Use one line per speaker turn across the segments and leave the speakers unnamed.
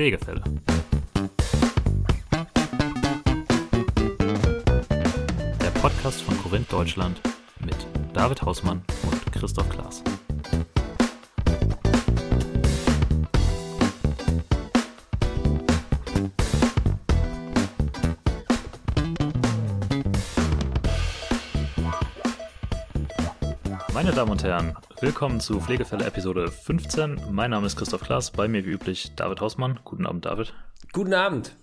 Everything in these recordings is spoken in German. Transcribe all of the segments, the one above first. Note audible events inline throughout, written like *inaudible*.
Pflegefälle. Der Podcast von Korinth Deutschland mit David Hausmann und Christoph Klaas. Meine Damen und Herren, willkommen zu Pflegefälle Episode 15. Mein Name ist Christoph Klaas, bei mir wie üblich David Hausmann. Guten Abend, David.
Guten Abend,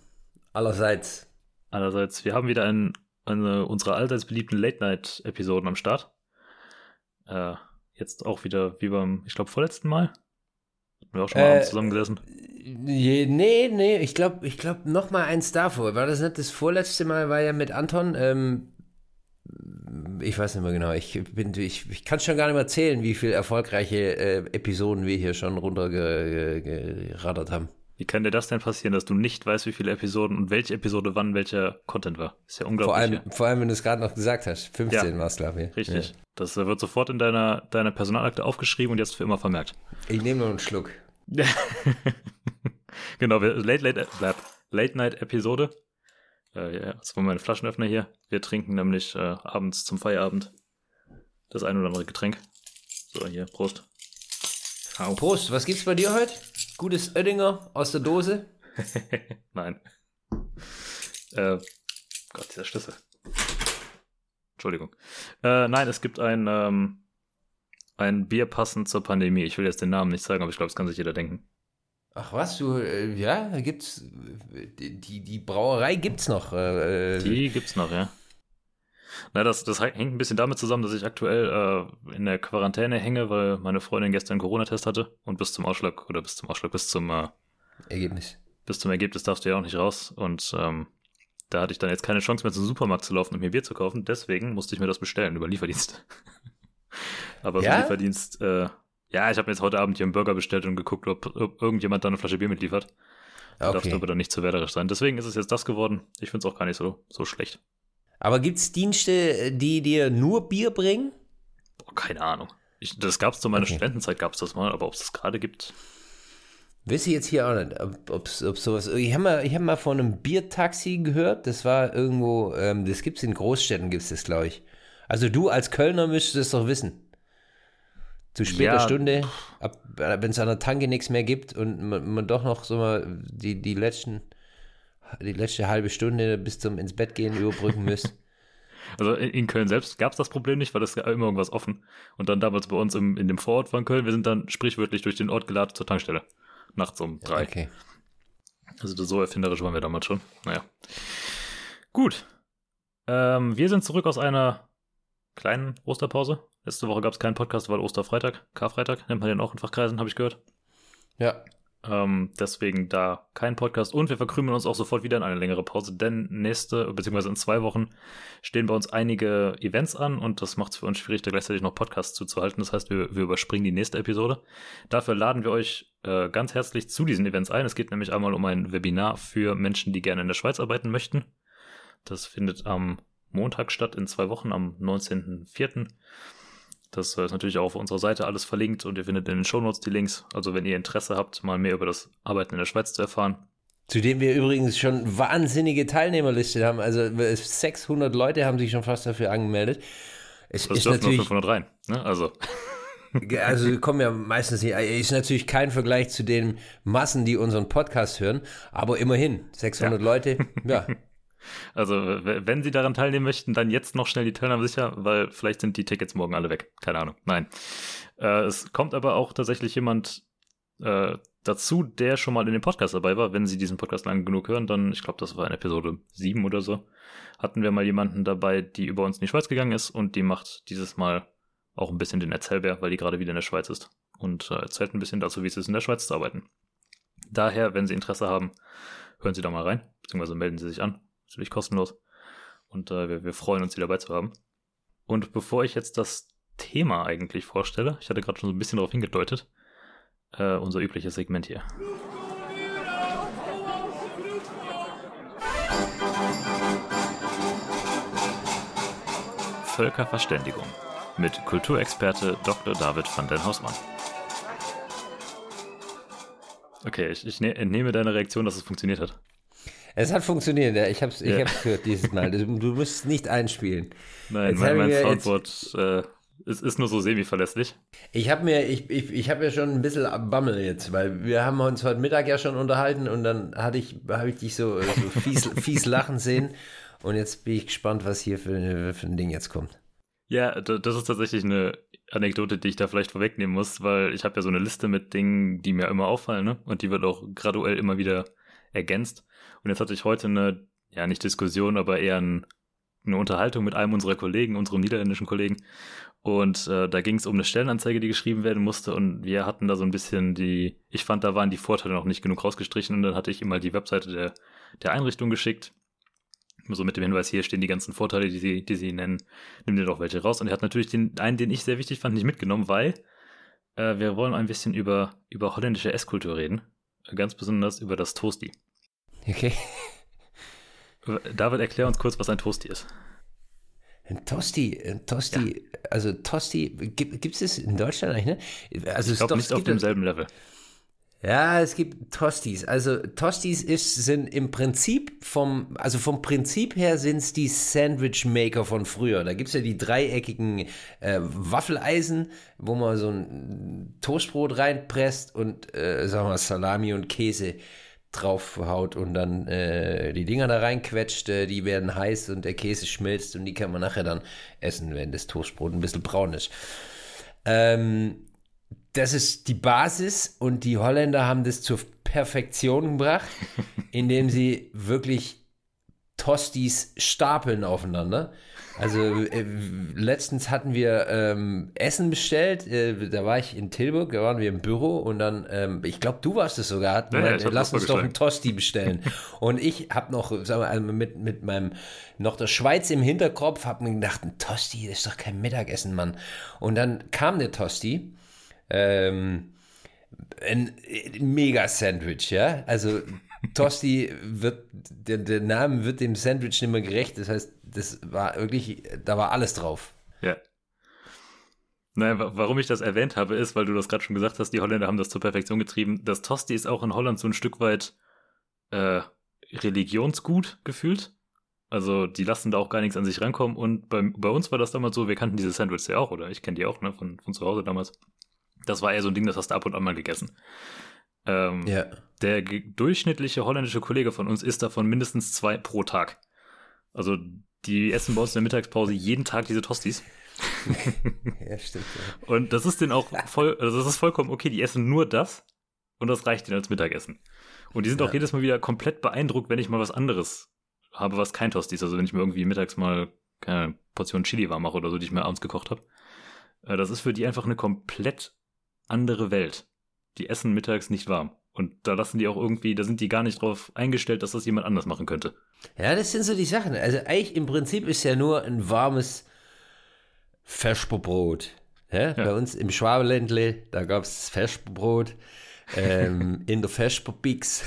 allerseits.
Allerseits, wir haben wieder ein, eine unserer allseits beliebten Late-Night-Episoden am Start. Äh, jetzt auch wieder wie beim, ich glaube, vorletzten Mal. Hatten wir auch schon mal
Äh,
abends zusammengesessen.
Je, nee, nee, ich glaube, ich glaub, noch mal eins davor. War das nicht das vorletzte Mal, war ja mit Anton, ähm, ich weiß nicht mehr genau, ich bin, ich, ich kann schon gar nicht mehr zählen, wie viele erfolgreiche äh, Episoden wir hier schon runtergeraddert haben.
Wie kann dir das denn passieren, dass du nicht weißt, wie viele Episoden und welche Episode wann welcher Content war? Ist ja unglaublich.
Vor allem,
ja.
vor allem, wenn du es gerade noch gesagt hast. 15
Ja.
war es, glaube ich.
Richtig. Das äh, wird sofort in deiner, deiner Personalakte aufgeschrieben und jetzt für immer vermerkt.
Ja. Ich nehme noch einen Schluck. *laughs*
genau, Late, Late, Late, Late Night Episode. Äh, ja, das war mein Flaschenöffner hier. Wir trinken nämlich äh, abends zum Feierabend das ein oder andere Getränk. So, hier, Prost. Au.
Prost, was gibt's bei dir heute? Gutes Oettinger aus der Dose? *laughs*
Nein. Äh, Gott, dieser Schlüssel. Entschuldigung. Äh, nein, es gibt ein, ähm, ein Bier passend zur Pandemie. Ich will jetzt den Namen nicht sagen, aber ich glaube, das kann sich jeder denken.
Ach was, du, äh, ja, da gibt's, äh, die, die Brauerei gibt's noch. Äh,
Die gibt's noch, ja. Na, das, das hängt ein bisschen damit zusammen, dass ich aktuell äh, in der Quarantäne hänge, weil meine Freundin gestern einen Corona-Test hatte und bis zum Ausschlag, oder bis zum Ausschlag, bis zum, äh,
Ergebnis.
bis zum Ergebnis darfst du ja auch nicht raus. Und ähm, da hatte ich dann jetzt keine Chance mehr zum Supermarkt zu laufen und mir Bier zu kaufen. Deswegen musste ich mir das bestellen über Lieferdienst. *laughs* Aber
Ja?
über Lieferdienst, äh, ja, ich habe mir jetzt heute Abend hier einen Burger bestellt und geguckt, ob, ob irgendjemand da eine Flasche Bier mitliefert.
Okay.
aber dann nicht zu wärderisch sein. Deswegen ist es jetzt das geworden. Ich finde es auch gar nicht so, so schlecht.
Aber gibt's Dienste, die dir nur Bier bringen?
Boah, keine Ahnung. Ich, das gab es zu meiner
Okay.
Studentenzeit, gab es das mal, aber ob es das gerade gibt.
Weiß ich jetzt hier auch nicht, ob, ob's, ob sowas. Ich habe mal, ich hab mal von einem Biertaxi gehört, das war irgendwo, ähm, das gibt's in Großstädten, gibt's das, glaube ich. Also du als Kölner müsstest es doch wissen. Zu später
Ja.
Stunde, wenn es an der Tanke nichts mehr gibt und man, man doch noch so mal die, die letzten, die letzte halbe Stunde bis zum ins Bett gehen überbrücken müsst. *laughs*
Also in Köln selbst gab es das Problem nicht, weil es immer irgendwas offen. Und dann damals bei uns im, in dem Vorort von Köln, wir sind dann sprichwörtlich durch den Ort geladen zur Tankstelle. Nachts um drei.
Okay.
Also das- so erfinderisch waren wir damals schon. Naja. Gut. Ähm, wir sind zurück aus einer kleinen Osterpause. Letzte Woche gab es keinen Podcast, weil Osterfreitag, Karfreitag, nennt man den auch in Fachkreisen, habe ich gehört.
Ja.
Ähm, deswegen da kein Podcast und wir verkrümeln uns auch sofort wieder in eine längere Pause, denn nächste, beziehungsweise in zwei Wochen stehen bei uns einige Events an und das macht es für uns schwierig, da gleichzeitig noch Podcasts zuzuhalten. Das heißt, wir, wir überspringen die nächste Episode. Dafür laden wir euch äh, ganz herzlich zu diesen Events ein. Es geht nämlich einmal um ein Webinar für Menschen, die gerne in der Schweiz arbeiten möchten. Das findet am Montag statt, in zwei Wochen, am 19.04. Das äh, ist natürlich auch auf unserer Seite alles verlinkt und ihr findet in den Shownotes die Links. Also wenn ihr Interesse habt, mal mehr über das Arbeiten in der Schweiz zu erfahren.
Zu dem wir übrigens schon wahnsinnige Teilnehmerliste haben. Also 600 Leute haben sich schon fast dafür angemeldet. Es
Das
ist
dürfen nur
natürlich,
500 rein. Ne? Also
also *laughs* kommen ja meistens nicht, ist natürlich kein Vergleich zu den Massen, die unseren Podcast hören, aber immerhin, 600
Ja.
Leute, ja. *laughs*
Also, wenn Sie daran teilnehmen möchten, dann jetzt noch schnell die Teilnahme sicher, weil vielleicht sind die Tickets morgen alle weg. Keine Ahnung. Nein. Äh, es kommt aber auch tatsächlich jemand äh, dazu, der schon mal in dem Podcast dabei war. Wenn Sie diesen Podcast lang genug hören, dann, ich glaube, das war in Episode 7 oder so, hatten wir mal jemanden dabei, die über uns in die Schweiz gegangen ist und die macht dieses Mal auch ein bisschen den Erzählbär, weil die gerade wieder in der Schweiz ist und äh, erzählt ein bisschen dazu, wie es ist, in der Schweiz zu arbeiten. Daher, wenn Sie Interesse haben, hören Sie da mal rein, beziehungsweise melden Sie sich an. Natürlich kostenlos. Und äh, wir, wir freuen uns, Sie dabei zu haben. Und bevor ich jetzt das Thema eigentlich vorstelle, ich hatte gerade schon so ein bisschen darauf hingedeutet, äh, unser übliches Segment hier. Völkerverständigung mit Kulturexperte Dr. David van den Hausmann. Okay, ich, ich ne entnehme deine Reaktion, dass es funktioniert hat.
Es hat funktioniert, ja. Ich habe es ja. gehört dieses Mal. Du, du musst nicht einspielen.
Nein, jetzt mein, mein Soundboard äh, ist, ist nur so semi-verlässlich.
Ich habe mir, ich, ich, ich habe ja schon ein bisschen Bammel jetzt, weil wir haben uns heute Mittag ja schon unterhalten und dann hatte ich, habe ich dich so, so fies, *laughs* fies lachen sehen. Und jetzt bin ich gespannt, was hier für, für ein Ding jetzt kommt.
Ja, das ist tatsächlich eine Anekdote, die ich da vielleicht vorwegnehmen muss, weil ich habe ja so eine Liste mit Dingen, die mir immer auffallen, ne? Und die wird auch graduell immer wieder ergänzt. Und jetzt hatte ich heute eine, ja, nicht Diskussion, aber eher ein, eine Unterhaltung mit einem unserer Kollegen, unserem niederländischen Kollegen. Und äh, da ging es um eine Stellenanzeige, die geschrieben werden musste. Und wir hatten da so ein bisschen die, ich fand, da waren die Vorteile noch nicht genug rausgestrichen. Und dann hatte ich ihm mal die Webseite der, der Einrichtung geschickt so mit dem Hinweis, hier stehen die ganzen Vorteile, die sie, die sie nennen, nimm dir doch welche raus. Und er hat natürlich den einen, den ich sehr wichtig fand, nicht mitgenommen, weil äh, wir wollen ein bisschen über, über holländische Esskultur reden. Ganz besonders über das Toasty.
Okay.
David, erklär uns kurz, was ein Toasty ist.
Ein Tosti, ein Tosti, ja. also Tosti, gibt es es in Deutschland eigentlich,
ne? Also ich glaube nicht auf demselben Level.
Ja, es gibt Tostis. Also Tostis ist, sind im Prinzip vom, also vom Prinzip her sind es die Sandwich Maker von früher. Da gibt es ja die dreieckigen äh, Waffeleisen, wo man so ein Toastbrot reinpresst und äh, sagen wir Salami und Käse draufhaut und dann äh, die Dinger da reinquetscht, äh, die werden heiß und der Käse schmilzt und die kann man nachher dann essen, wenn das Toastbrot ein bisschen braun ist. Ähm, das ist die Basis und die Holländer haben das zur Perfektion gebracht, *laughs* indem sie wirklich Tostis stapeln aufeinander. Also äh, letztens hatten wir ähm, Essen bestellt, äh, da war ich in Tilburg, da waren wir im Büro und dann, ähm, ich glaube, du warst es sogar, hatten, ja, ja, lass uns doch einen Tosti bestellen. *laughs* und ich habe noch, sagen wir, also mit, mit meinem, noch der Schweiz im Hinterkopf, habe mir gedacht, ein Tosti, das ist doch kein Mittagessen, Mann. Und dann kam der Tosti ähm, ein Mega-Sandwich, ja. Also Tosti wird, der, der Name wird dem Sandwich nicht mehr gerecht. Das heißt, das war wirklich, da war alles drauf.
Ja. Naja, warum ich das erwähnt habe, ist, weil du das gerade schon gesagt hast, die Holländer haben das zur Perfektion getrieben. Das Tosti ist auch in Holland so ein Stück weit äh, religionsgut gefühlt. Also die lassen da auch gar nichts an sich rankommen. Und bei, bei uns war das damals so, wir kannten diese Sandwiches ja auch, oder ich kenne die auch, ne, von, von zu Hause damals. Das war eher so ein Ding, das hast du ab und an mal gegessen. Ähm, ja. Der durchschnittliche holländische Kollege von uns isst davon mindestens zwei pro Tag. Also die essen bei uns in der Mittagspause jeden Tag diese Tostis. ja, stimmt. Ja. Und das ist denen auch voll, also das ist vollkommen okay, die essen nur das und das reicht ihnen als Mittagessen. Und die sind ja. auch jedes Mal wieder komplett beeindruckt, wenn ich mal was anderes habe, was kein Tosti ist. Also wenn ich mir irgendwie mittags mal keine Portion Chili warm mache oder so, die ich mir abends gekocht habe. Äh, das ist für die einfach eine komplett andere Welt. Die essen mittags nicht warm. Und da lassen die auch irgendwie, da sind die gar nicht drauf eingestellt, dass das jemand anders machen könnte.
Ja, das sind so die Sachen. Also eigentlich im Prinzip ist ja nur ein warmes Vesperbrot. Ja? ja. Bei uns im Schwabeländle, da gab es Vesperbrot ähm, *laughs* in der Vesperbix.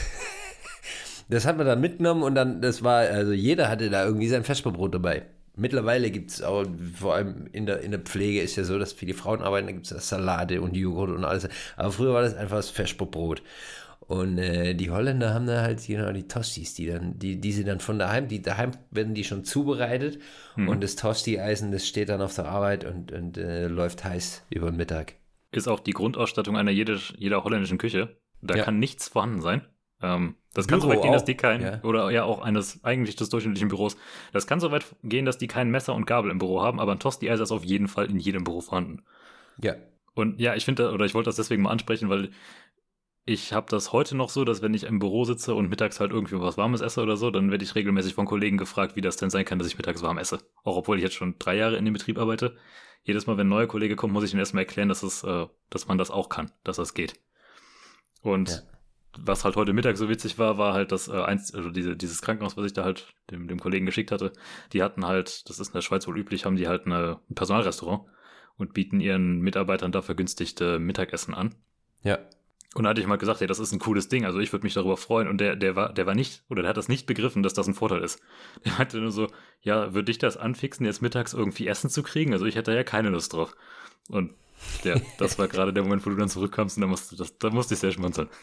das hat man dann mitgenommen und dann, das war, also jeder hatte da irgendwie sein Vesperbrot dabei. Mittlerweile gibt es auch, vor allem in der, in der Pflege ist ja so, dass viele Frauen arbeiten, da gibt es Salate und Joghurt und alles. Aber früher war das einfach das Vesperbrot. Und äh, die Holländer haben da halt genau die Tostis, die dann, die, die sie dann von daheim, die daheim werden die schon zubereitet hm. und das Tosti-Eisen, das steht dann auf der Arbeit und, und äh, läuft heiß über den Mittag.
Ist auch die Grundausstattung einer jeder, jeder holländischen Küche. Da ja. kann nichts vorhanden sein. Ähm, das Büro kann so weit gehen, dass die kein, ja. oder ja auch eines eigentlich des durchschnittlichen Büros, das kann so weit gehen, dass die kein Messer und Gabel im Büro haben, aber ein Tosti-Eis ist auf jeden Fall in jedem Büro vorhanden.
Ja.
Und ja, ich finde, oder ich wollte das deswegen mal ansprechen, weil ich habe das heute noch so, dass wenn ich im Büro sitze und mittags halt irgendwie was Warmes esse oder so, dann werde ich regelmäßig von Kollegen gefragt, wie das denn sein kann, dass ich mittags warm esse. Auch obwohl ich jetzt schon drei Jahre in dem Betrieb arbeite. Jedes Mal, wenn ein neuer Kollege kommt, muss ich ihm erstmal erklären, dass, es, äh, dass man das auch kann, dass das geht. Und ja was halt heute Mittag so witzig war, war halt das äh, eins, also diese, dieses Krankenhaus, was ich da halt dem, dem Kollegen geschickt hatte, die hatten halt, das ist in der Schweiz wohl üblich, haben die halt eine, ein Personalrestaurant und bieten ihren Mitarbeitern da vergünstigte Mittagessen an.
Ja.
Und da hatte ich mal gesagt, ey, das ist ein cooles Ding, also ich würde mich darüber freuen. Und der, der war, der war nicht, oder der hat das nicht begriffen, dass das ein Vorteil ist. Der meinte nur so, ja, würde dich das anfixen, jetzt mittags irgendwie Essen zu kriegen? Also ich hätte ja keine Lust drauf. Und Ja, das war gerade der Moment, wo du dann zurückkamst und da musste, das, da musste ich sehr schmunzeln. *laughs*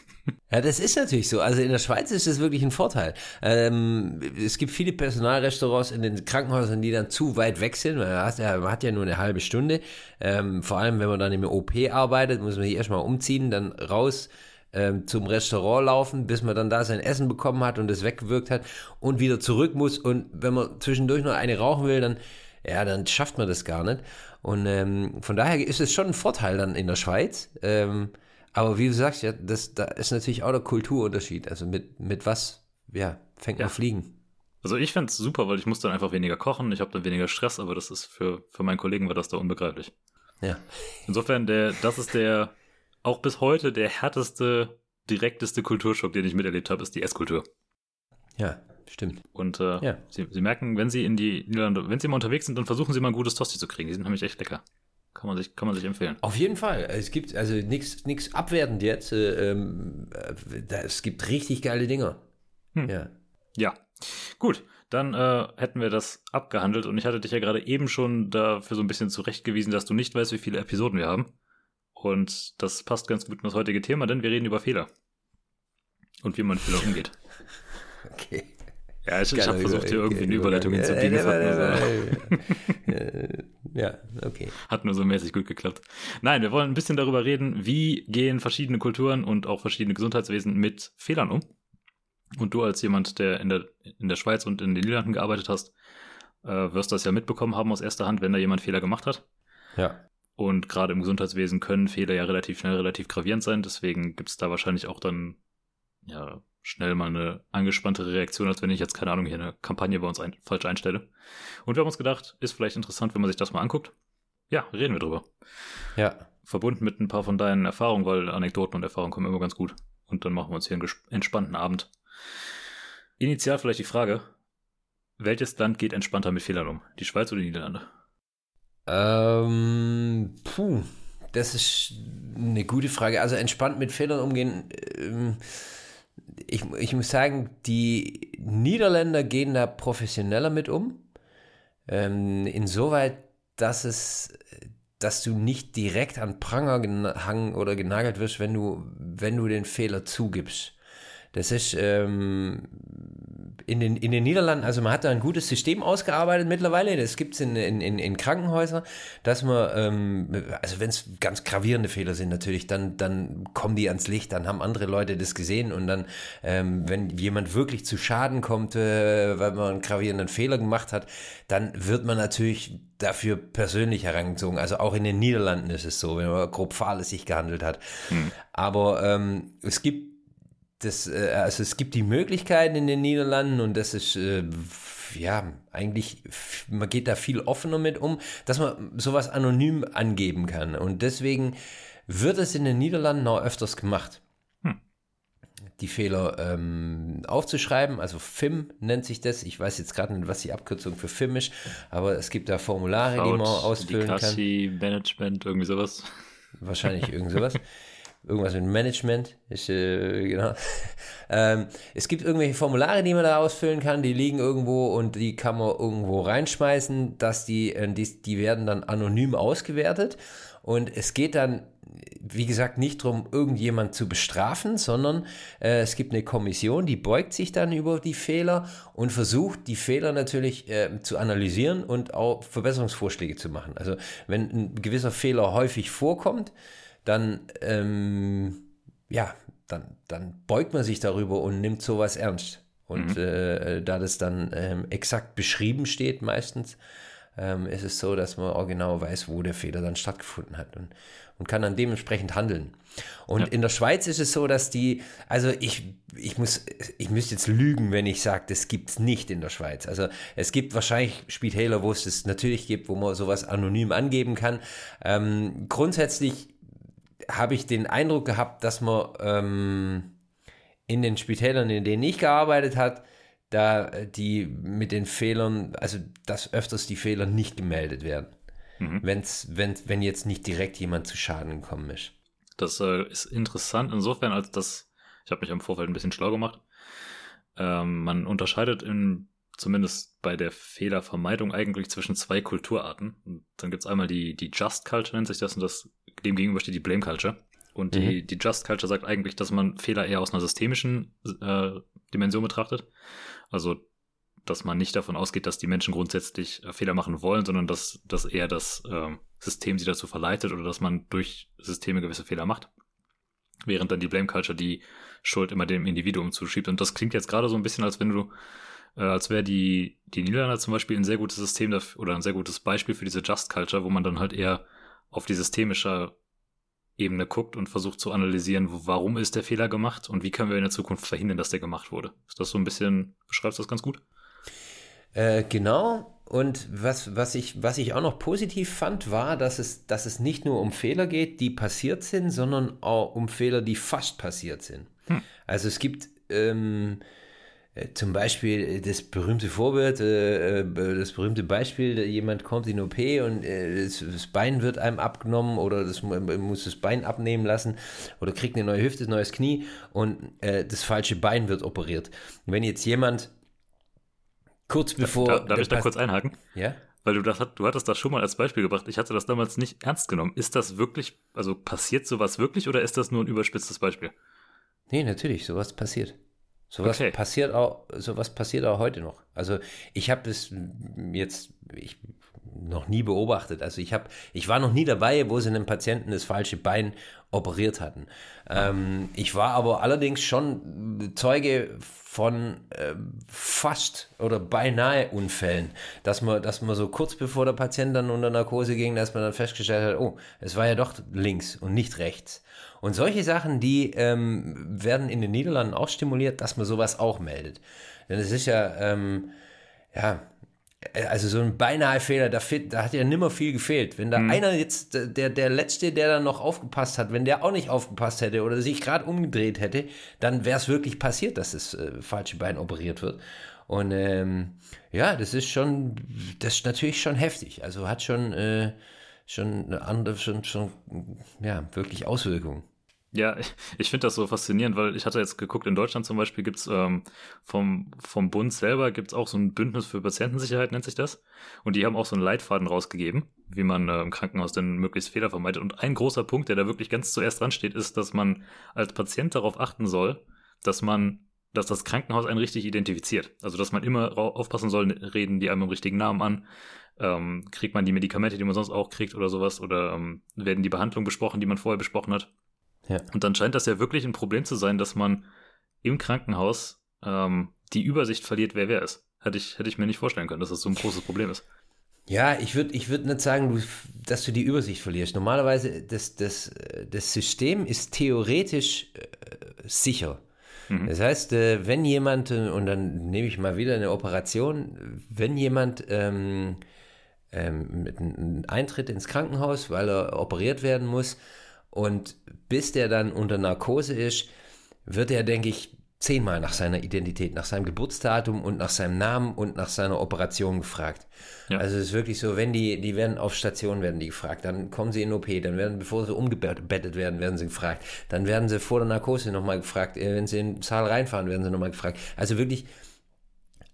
Ja, das ist natürlich so. Also in der Schweiz ist das wirklich ein Vorteil. Ähm, es gibt viele Personalrestaurants in den Krankenhäusern, die dann zu weit weg sind. Man hat ja, man hat ja nur eine halbe Stunde. Ähm, vor allem, wenn man dann im OP arbeitet, muss man sich erstmal umziehen, dann raus ähm, zum Restaurant laufen, bis man dann da sein Essen bekommen hat und es weggewirkt hat und wieder zurück muss. Und wenn man zwischendurch noch eine rauchen will, dann, ja, dann schafft man das gar nicht. Und ähm, von daher ist es schon ein Vorteil dann in der Schweiz. Ähm, aber wie du sagst, ja, das, da ist natürlich auch der Kulturunterschied. Also mit, mit was, ja, fängt ja. man fliegen.
Also ich fände es super, weil ich muss dann einfach weniger kochen, ich habe dann weniger Stress, aber das ist für, für meinen Kollegen war das da unbegreiflich.
Ja.
Insofern, der, das ist der, auch bis heute der härteste, direkteste Kulturschock, den ich miterlebt habe, ist die Esskultur.
Ja, stimmt.
Und äh, ja. Sie, Sie, merken, wenn Sie in die Niederlande, wenn Sie mal unterwegs sind, dann versuchen Sie mal ein gutes Tosti zu kriegen. Die sind nämlich echt lecker. Kann man sich, kann man sich empfehlen.
Auf jeden Fall. Es gibt also nichts abwertend jetzt. Äh, ähm, äh, es gibt richtig geile Dinger.
Hm. Ja. Ja. Gut, dann äh, hätten wir das abgehandelt und ich hatte dich ja gerade eben schon dafür so ein bisschen zurechtgewiesen, dass du nicht weißt, wie viele Episoden wir haben. Und das passt ganz gut in das heutige Thema, denn wir reden über Fehler. Und wie man mit Fehlern umgeht. *laughs*
Okay.
Ja, ich, ich habe versucht, hier irgendwie eine Überleitung hinzubiegen.
So, *laughs* ja, okay.
Hat nur so mäßig gut geklappt. Nein, wir wollen ein bisschen darüber reden, wie gehen verschiedene Kulturen und auch verschiedene Gesundheitswesen mit Fehlern um. Und du als jemand, der in der, in der Schweiz und in den Niederlanden gearbeitet hast, äh, wirst das ja mitbekommen haben aus erster Hand, wenn da jemand Fehler gemacht hat.
Ja.
Und gerade im Gesundheitswesen können Fehler ja relativ schnell relativ gravierend sein. Deswegen gibt es da wahrscheinlich auch dann ja schnell mal eine angespanntere Reaktion, als wenn ich jetzt, keine Ahnung, hier eine Kampagne bei uns ein, falsch einstelle. Und wir haben uns gedacht, ist vielleicht interessant, wenn man sich das mal anguckt. Ja, reden wir drüber.
Ja.
Verbunden mit ein paar von deinen Erfahrungen, weil Anekdoten und Erfahrungen kommen immer ganz gut. Und dann machen wir uns hier einen entspannten Abend. Initial vielleicht die Frage, welches Land geht entspannter mit Fehlern um? Die Schweiz oder die Niederlande?
Ähm, puh, das ist eine gute Frage. Also entspannt mit Fehlern umgehen. Ähm, ich, ich muss sagen, die Niederländer gehen da professioneller mit um. Ähm, insoweit, dass es, dass du nicht direkt an Pranger gehangen oder genagelt wirst, wenn du, wenn du den Fehler zugibst. Das ist ähm, in, den, in den Niederlanden, also man hat da ein gutes System ausgearbeitet mittlerweile, das gibt es in, in, in Krankenhäusern, dass man, ähm, also wenn es ganz gravierende Fehler sind natürlich, dann, dann kommen die ans Licht, dann haben andere Leute das gesehen und dann, ähm, wenn jemand wirklich zu Schaden kommt, äh, weil man einen gravierenden Fehler gemacht hat, dann wird man natürlich dafür persönlich herangezogen. Also auch in den Niederlanden ist es so, wenn man grob fahrlässig gehandelt hat. Hm. Aber ähm, es gibt das, äh, also es gibt die Möglichkeiten in den Niederlanden und das ist äh, ja eigentlich, man geht da viel offener mit um, dass man sowas anonym angeben kann. Und deswegen wird es in den Niederlanden auch öfters gemacht. Hm. Die Fehler ähm, aufzuschreiben, also FIM nennt sich das. Ich weiß jetzt gerade nicht, was die Abkürzung für FIM ist, aber es gibt da Formulare, Fraud, die man ausfüllen kann.
Management, irgendwie sowas.
Wahrscheinlich irgend sowas. *laughs* irgendwas mit Management. Ist, äh, genau. *laughs* ähm, es gibt irgendwelche Formulare, die man da ausfüllen kann, die liegen irgendwo und die kann man irgendwo reinschmeißen, dass die, äh, die, die werden dann anonym ausgewertet. Und es geht dann, wie gesagt, nicht darum, irgendjemand zu bestrafen, sondern äh, es gibt eine Kommission, die beugt sich dann über die Fehler und versucht, die Fehler natürlich äh, zu analysieren und auch Verbesserungsvorschläge zu machen. Also wenn ein gewisser Fehler häufig vorkommt, dann, ähm, ja, dann, dann beugt man sich darüber und nimmt sowas ernst. Und mhm. äh, da das dann ähm, exakt beschrieben steht, meistens, ähm, ist es so, dass man auch genau weiß, wo der Fehler dann stattgefunden hat und, und kann dann dementsprechend handeln. Und ja. in der Schweiz ist es so, dass die, also ich, ich muss, ich müsste jetzt lügen, wenn ich sage, das gibt es nicht in der Schweiz. Also es gibt wahrscheinlich Spitäler, wo es es natürlich gibt, wo man sowas anonym angeben kann. Ähm, grundsätzlich habe ich den Eindruck gehabt, dass man ähm, in den Spitälern, in denen ich gearbeitet habe, da äh, die mit den Fehlern, also dass öfters die Fehler nicht gemeldet werden. Mhm. Wenn's, wenn, wenn jetzt nicht direkt jemand zu Schaden gekommen ist.
Das äh, ist interessant insofern, als dass, ich habe mich im Vorfeld ein bisschen schlau gemacht. Ähm, man unterscheidet in zumindest bei der Fehlervermeidung eigentlich zwischen zwei Kulturarten. Und dann gibt's einmal die, die Just Culture, nennt sich das, und das, dem gegenüber steht die Blame Culture. Und mhm. die, die Just Culture sagt eigentlich, dass man Fehler eher aus einer systemischen äh, Dimension betrachtet. Also, dass man nicht davon ausgeht, dass die Menschen grundsätzlich äh, Fehler machen wollen, sondern dass, dass eher das äh, System sie dazu verleitet oder dass man durch Systeme gewisse Fehler macht. Während dann die Blame Culture die Schuld immer dem Individuum zuschiebt. Und das klingt jetzt gerade so ein bisschen, als wenn du äh, als wäre die, die Niederlande zum Beispiel ein sehr gutes System dafür, oder ein sehr gutes Beispiel für diese Just Culture, wo man dann halt eher auf die systemische Ebene guckt und versucht zu analysieren, warum ist der Fehler gemacht und wie können wir in der Zukunft verhindern, dass der gemacht wurde. Ist das so ein bisschen, beschreibst du das ganz gut?
Äh, genau. Und was, was, ich, was ich auch noch positiv fand, war, dass es, dass es nicht nur um Fehler geht, die passiert sind, sondern auch um Fehler, die fast passiert sind. Hm. Also es gibt ähm, äh, zum Beispiel äh, das berühmte Vorbild, äh, das berühmte Beispiel, jemand kommt in OP und das Bein wird einem abgenommen oder das muss das Bein abnehmen lassen oder kriegt eine neue Hüfte, ein neues Knie und das falsche Bein wird operiert. Wenn jetzt jemand kurz bevor...
Darf, darf ich da kurz einhaken?
Ja?
Weil du das du hattest das schon mal als Beispiel gebracht. Ich hatte das damals nicht ernst genommen. Ist das wirklich, also passiert sowas wirklich oder ist das nur ein überspitztes Beispiel?
Nee, natürlich, sowas passiert. Sowas okay. passiert auch, sowas passiert auch heute noch. Also ich habe das jetzt ich, noch nie beobachtet. Also ich habe, ich war noch nie dabei, wo sie einem Patienten das falsche Bein operiert hatten. Ähm, ich war aber allerdings schon Zeuge von äh, fast oder beinahe Unfällen, dass man, dass man so kurz bevor der Patient dann unter Narkose ging, dass man dann festgestellt hat, oh, es war ja doch links und nicht rechts. Und solche Sachen, die ähm, werden in den Niederlanden auch stimuliert, dass man sowas auch meldet. Denn es ist ja, ähm, ja, also so ein beinahe Fehler, da, da hat ja nimmer viel gefehlt. Wenn da mhm. einer jetzt, der, der Letzte, der dann noch aufgepasst hat, wenn der auch nicht aufgepasst hätte oder sich gerade umgedreht hätte, dann wäre es wirklich passiert, dass das äh, falsche Bein operiert wird. Und ähm, ja, das ist schon, das ist natürlich schon heftig. Also hat schon, äh, schon eine andere, schon, schon, ja, wirklich Auswirkungen.
Ja, *laughs* ich finde das so faszinierend, weil ich hatte jetzt geguckt, in Deutschland zum Beispiel gibt's ähm, vom, vom Bund selber gibt's auch so ein Bündnis für Patientensicherheit, nennt sich das. Und die haben auch so einen Leitfaden rausgegeben, wie man äh, im Krankenhaus denn möglichst Fehler vermeidet. Und ein großer Punkt, der da wirklich ganz zuerst dran steht, ist, dass man als Patient darauf achten soll, dass man dass das Krankenhaus einen richtig identifiziert. Also dass man immer aufpassen soll, reden die einem im richtigen Namen an, ähm, kriegt man die Medikamente, die man sonst auch kriegt oder sowas, oder ähm, werden die Behandlungen besprochen, die man vorher besprochen hat. Ja. Und dann scheint das ja wirklich ein Problem zu sein, dass man im Krankenhaus ähm, die Übersicht verliert, wer wer ist. Hätte ich, hätte ich mir nicht vorstellen können, dass das so ein großes Problem ist.
Ja, ich würde ich würd nicht sagen, du, dass du die Übersicht verlierst. Normalerweise, das, das, das System ist theoretisch äh, sicher. Mhm. Das heißt, äh, wenn jemand, äh, und dann nehme ich mal wieder eine Operation, wenn jemand ähm, ähm, mit einem Eintritt ins Krankenhaus, weil er operiert werden muss, und bis der dann unter Narkose ist, wird er, denke ich, zehnmal nach seiner Identität, nach seinem Geburtsdatum und nach seinem Namen und nach seiner Operation gefragt. Ja. Also es ist wirklich so, wenn die, die werden auf Station werden die gefragt, dann kommen sie in OP, dann werden, bevor sie umgebettet werden, werden sie gefragt, dann werden sie vor der Narkose nochmal gefragt, äh, wenn sie in den Saal reinfahren, werden sie nochmal gefragt. Also wirklich,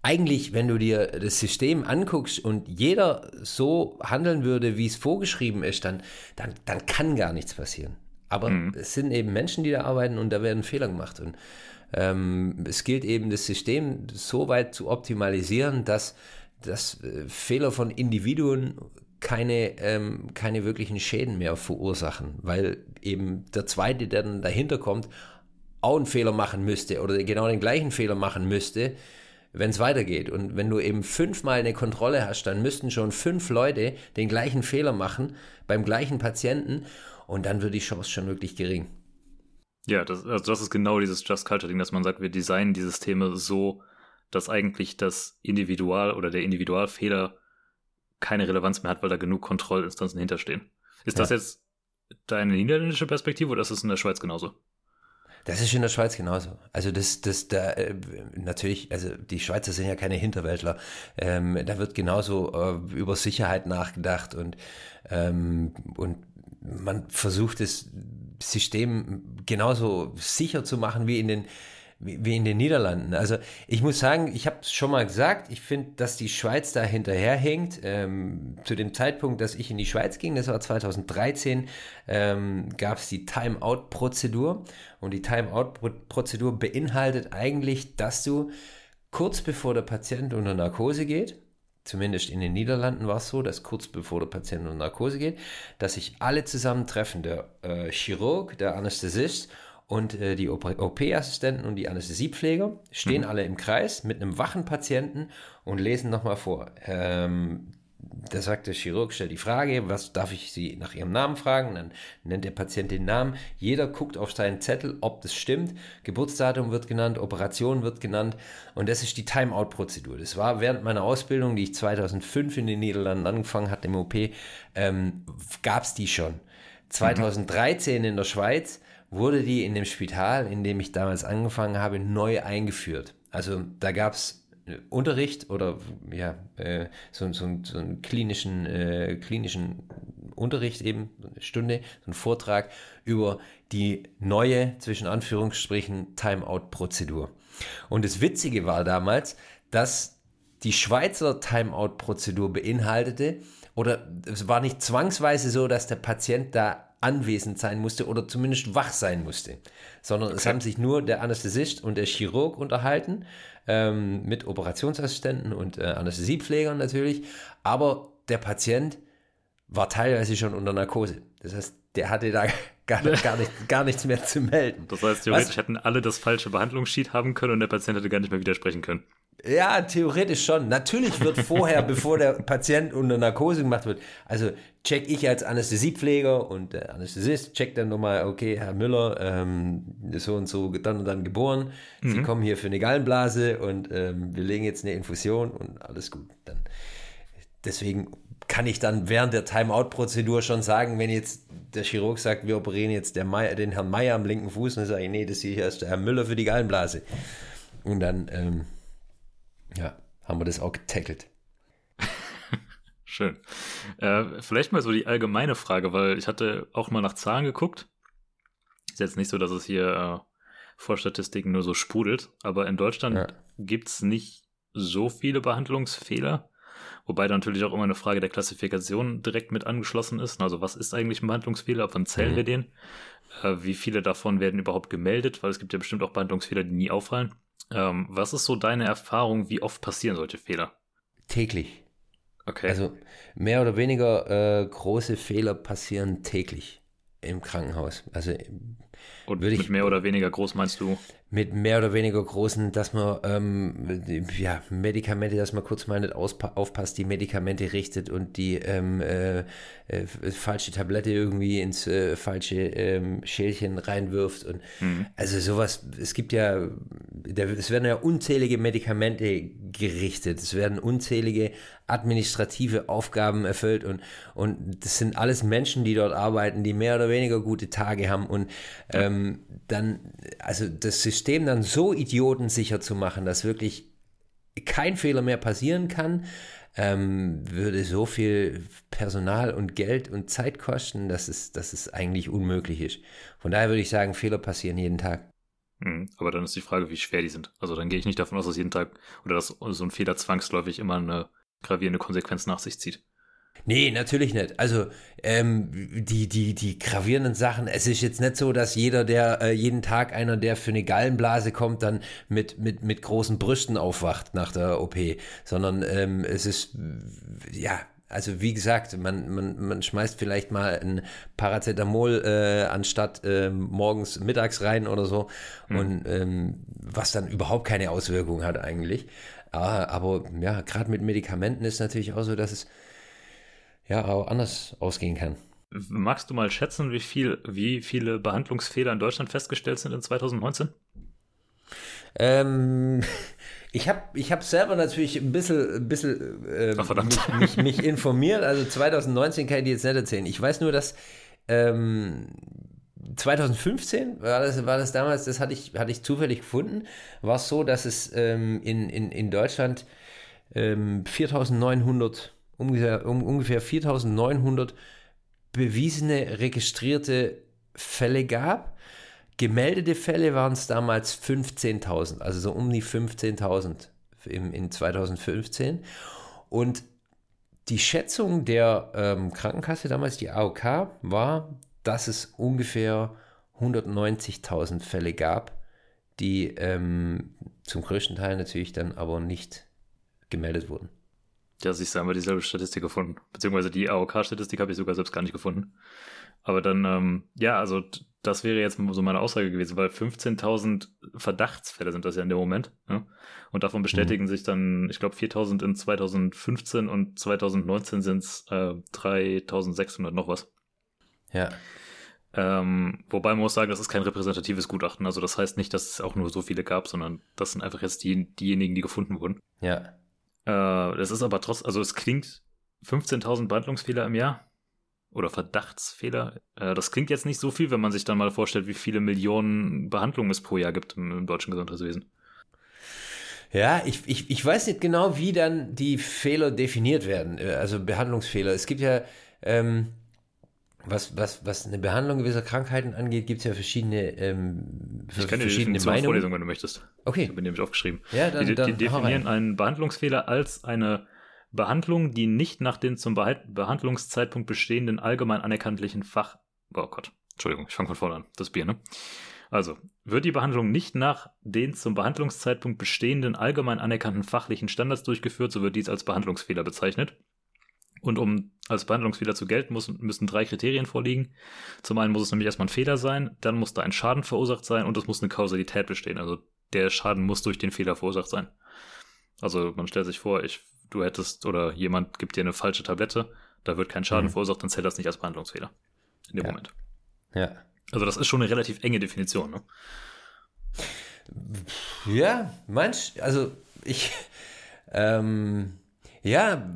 eigentlich, wenn du dir das System anguckst und jeder so handeln würde, wie es vorgeschrieben ist, dann, dann, dann kann gar nichts passieren. Aber mhm. es sind eben Menschen, die da arbeiten und da werden Fehler gemacht. Und ähm, es gilt eben, das System so weit zu optimalisieren, dass, dass äh, Fehler von Individuen keine, ähm, keine wirklichen Schäden mehr verursachen, weil eben der Zweite, der dann dahinter kommt, auch einen Fehler machen müsste oder genau den gleichen Fehler machen müsste, wenn es weitergeht. Und wenn du eben fünfmal eine Kontrolle hast, dann müssten schon fünf Leute den gleichen Fehler machen beim gleichen Patienten und dann wird die Chance schon wirklich gering.
Ja, das, also das ist genau dieses Just Culture Ding, dass man sagt, wir designen die Systeme so, dass eigentlich das Individual oder der Individualfehler keine Relevanz mehr hat, weil da genug Kontrollinstanzen hinterstehen. Ist ja. das jetzt deine niederländische Perspektive oder ist das in der Schweiz genauso?
Das ist in der Schweiz genauso. Also das, das, da äh, natürlich, also die Schweizer sind ja keine Hinterwäldler. Ähm, da wird genauso äh, über Sicherheit nachgedacht und ähm, und man versucht das System genauso sicher zu machen wie in den wie in den Niederlanden. Also ich muss sagen, ich habe es schon mal gesagt, ich finde, dass die Schweiz da hinterherhinkt. Ähm, zu dem Zeitpunkt, dass ich in die Schweiz ging, das war 2013, ähm, gab es die Time-out-Prozedur. Und die Time-out-Prozedur beinhaltet eigentlich, dass du kurz bevor der Patient unter Narkose geht, zumindest in den Niederlanden war es so, dass kurz bevor der Patient unter Narkose geht, dass sich alle zusammentreffen, der äh, Chirurg, der Anästhesist und äh, die OP-Assistenten und die Anästhesiepfleger stehen mhm. alle im Kreis mit einem wachen Patienten und lesen nochmal vor. Ähm, da sagt der Chirurg, stellt die Frage, was darf ich Sie nach Ihrem Namen fragen? Dann nennt der Patient den Namen. Jeder guckt auf seinen Zettel, ob das stimmt. Geburtsdatum wird genannt, Operation wird genannt. Und das ist die Timeout-Prozedur. Das war während meiner Ausbildung, die ich 2005 in den Niederlanden angefangen hatte im OP, ähm, gab es die schon. 2013 mhm. in der Schweiz wurde die in dem Spital, in dem ich damals angefangen habe, neu eingeführt. Also da gab es Unterricht oder ja, äh, so, so, so einen klinischen, äh, klinischen Unterricht eben, eine Stunde, so einen Vortrag über die neue, zwischen Anführungsstrichen, Timeout-Prozedur. Und das Witzige war damals, dass die Schweizer Timeout-Prozedur beinhaltete, oder es war nicht zwangsweise so, dass der Patient da anwesend sein musste oder zumindest wach sein musste, sondern okay. es haben sich nur der Anästhesist und der Chirurg unterhalten ähm, mit Operationsassistenten und äh, Anästhesiepflegern natürlich, aber der Patient war teilweise schon unter Narkose. Das heißt, der hatte da *laughs* gar, *laughs* gar, nicht, gar nichts mehr zu melden.
Das heißt, theoretisch Was? hätten alle das falsche Behandlungssheet haben können und der Patient hätte gar nicht mehr widersprechen können.
Ja, theoretisch schon. Natürlich wird vorher, *laughs* bevor der Patient unter Narkose gemacht wird, also check ich als Anästhesiepfleger und der Anästhesist checkt dann nochmal, okay, Herr Müller, ähm, ist so und so dann und dann geboren, mhm. Sie kommen hier für eine Gallenblase und ähm, wir legen jetzt eine Infusion und alles gut. Dann, deswegen kann ich dann während der Timeout-Prozedur schon sagen, wenn jetzt der Chirurg sagt, wir operieren jetzt Meier, den Herrn Meier am linken Fuß, dann sage ich, nee, das hier ist der Herr Müller für die Gallenblase. Und dann, ähm, ja, haben wir das auch getackelt. *laughs*
Schön. Äh, vielleicht mal so die allgemeine Frage, weil ich hatte auch mal nach Zahlen geguckt. Ist jetzt nicht so, dass es hier äh, vor Statistiken nur so sprudelt, aber in Deutschland ja. gibt es nicht so viele Behandlungsfehler. Wobei da natürlich auch immer eine Frage der Klassifikation direkt mit angeschlossen ist. Also was ist eigentlich ein Behandlungsfehler? Ab wann zählen mhm. wir den? Äh, wie viele davon werden überhaupt gemeldet? Weil es gibt ja bestimmt auch Behandlungsfehler, die nie auffallen. Ähm, was ist so deine Erfahrung? Wie oft passieren solche Fehler?
Täglich. Okay. Also mehr oder weniger äh, große Fehler passieren täglich im Krankenhaus. Also
und mit ich, mehr oder weniger groß meinst du?
Mit mehr oder weniger großen, dass man ähm, ja, Medikamente, dass man kurz mal nicht aufpasst, die Medikamente richtet und die ähm, äh, äh, falsche Tablette irgendwie ins äh, falsche ähm, Schälchen reinwirft. Und mhm. also sowas, es gibt ja, es werden ja unzählige Medikamente gerichtet, es werden unzählige administrative Aufgaben erfüllt und, und das sind alles Menschen, die dort arbeiten, die mehr oder weniger gute Tage haben und ähm, dann, also das System dann so idiotensicher zu machen, dass wirklich kein Fehler mehr passieren kann, ähm, würde so viel Personal und Geld und Zeit kosten, dass es, dass es eigentlich unmöglich ist. Von daher würde ich sagen, Fehler passieren jeden Tag.
Mhm. Aber dann ist die Frage, wie schwer die sind. Also dann gehe ich nicht davon aus, dass jeden Tag oder dass so ein Fehler zwangsläufig immer eine gravierende Konsequenz nach sich zieht.
Nee, natürlich nicht. Also ähm, die, die, die gravierenden Sachen, es ist jetzt nicht so, dass jeder, der äh, jeden Tag einer, der für eine Gallenblase kommt, dann mit, mit, mit großen Brüsten aufwacht nach der OP, sondern ähm, es ist, ja, also wie gesagt, man, man, man schmeißt vielleicht mal ein Paracetamol äh, anstatt äh, morgens, mittags rein oder so mhm. und ähm, was dann überhaupt keine Auswirkung hat eigentlich. Aber ja, gerade mit Medikamenten ist natürlich auch so, dass es ja auch anders ausgehen kann.
Magst du mal schätzen, wie, viel, wie viele Behandlungsfehler in Deutschland festgestellt sind in 2019?
Ähm, *laughs* ich habe ich hab selber natürlich ein bisschen, ein bisschen äh, Ach, mich, mich, mich, informiert. Also 2019 kann ich dir jetzt nicht erzählen. Ich weiß nur, dass ähm, 2015 war das, war das damals, das hatte ich, hatte ich zufällig gefunden, war es so, dass es ähm, in, in, in Deutschland ähm, 4900, ungefähr, um, ungefähr 4900 bewiesene, registrierte Fälle gab, gemeldete Fälle waren es damals 15.000, also so um die 15.000 in 2015. Und die Schätzung der ähm, Krankenkasse damals, die AOK, war, dass es ungefähr 190.000 Fälle gab, die ähm, zum größten Teil natürlich dann aber nicht gemeldet wurden.
Ja, siehst du, haben wir dieselbe Statistik gefunden. Beziehungsweise die AOK-Statistik habe ich sogar selbst gar nicht gefunden. Aber dann, ähm, ja, also das wäre jetzt so meine Aussage gewesen, weil 15.000 Verdachtsfälle sind das ja in dem Moment. Ja? Und davon bestätigen mhm. sich dann, ich glaube, 4.000 in 2015 und 2019 sind es äh, 3.600 noch was.
Ja.
Ähm, wobei man muss sagen, das ist kein repräsentatives Gutachten. Also das heißt nicht, dass es auch nur so viele gab, sondern das sind einfach jetzt die, diejenigen, die gefunden wurden.
Ja.
Äh, das ist aber trotz, also es klingt 15.000 Behandlungsfehler im Jahr oder Verdachtsfehler. Äh, das klingt jetzt nicht so viel, wenn man sich dann mal vorstellt, wie viele Millionen Behandlungen es pro Jahr gibt im, im deutschen Gesundheitswesen.
Ja, ich, ich, ich weiß nicht genau, wie dann die Fehler definiert werden, äh, also Behandlungsfehler. Es gibt ja, ähm, was, was, was eine Behandlung gewisser Krankheiten angeht, gibt es ja verschiedene, ähm,
ich kann verschiedene dir Meinungen. Vorlesung, wenn du möchtest.
Okay.
Ich habe nämlich aufgeschrieben.
Ja, dann,
die,
dann
die definieren einen Behandlungsfehler als eine Behandlung, die nicht nach den zum Behandlungszeitpunkt bestehenden allgemein anerkanntlichen Fach... Oh Gott, Entschuldigung, ich fange von vorne an. Das Bier, ne? Also, wird die Behandlung nicht nach den zum Behandlungszeitpunkt bestehenden allgemein anerkannten fachlichen Standards durchgeführt, so wird dies als Behandlungsfehler bezeichnet. Und um als Behandlungsfehler zu gelten, muss, müssen drei Kriterien vorliegen. Zum einen muss es nämlich erstmal ein Fehler sein, dann muss da ein Schaden verursacht sein und es muss eine Kausalität bestehen. Also der Schaden muss durch den Fehler verursacht sein. Also man stellt sich vor, ich, du hättest oder jemand gibt dir eine falsche Tablette, da wird kein Schaden mhm. verursacht, dann zählt das nicht als Behandlungsfehler. In dem
ja.
Moment.
Ja.
Also das ist schon eine relativ enge Definition, ne?
Ja, manch, also ich, ähm, ja,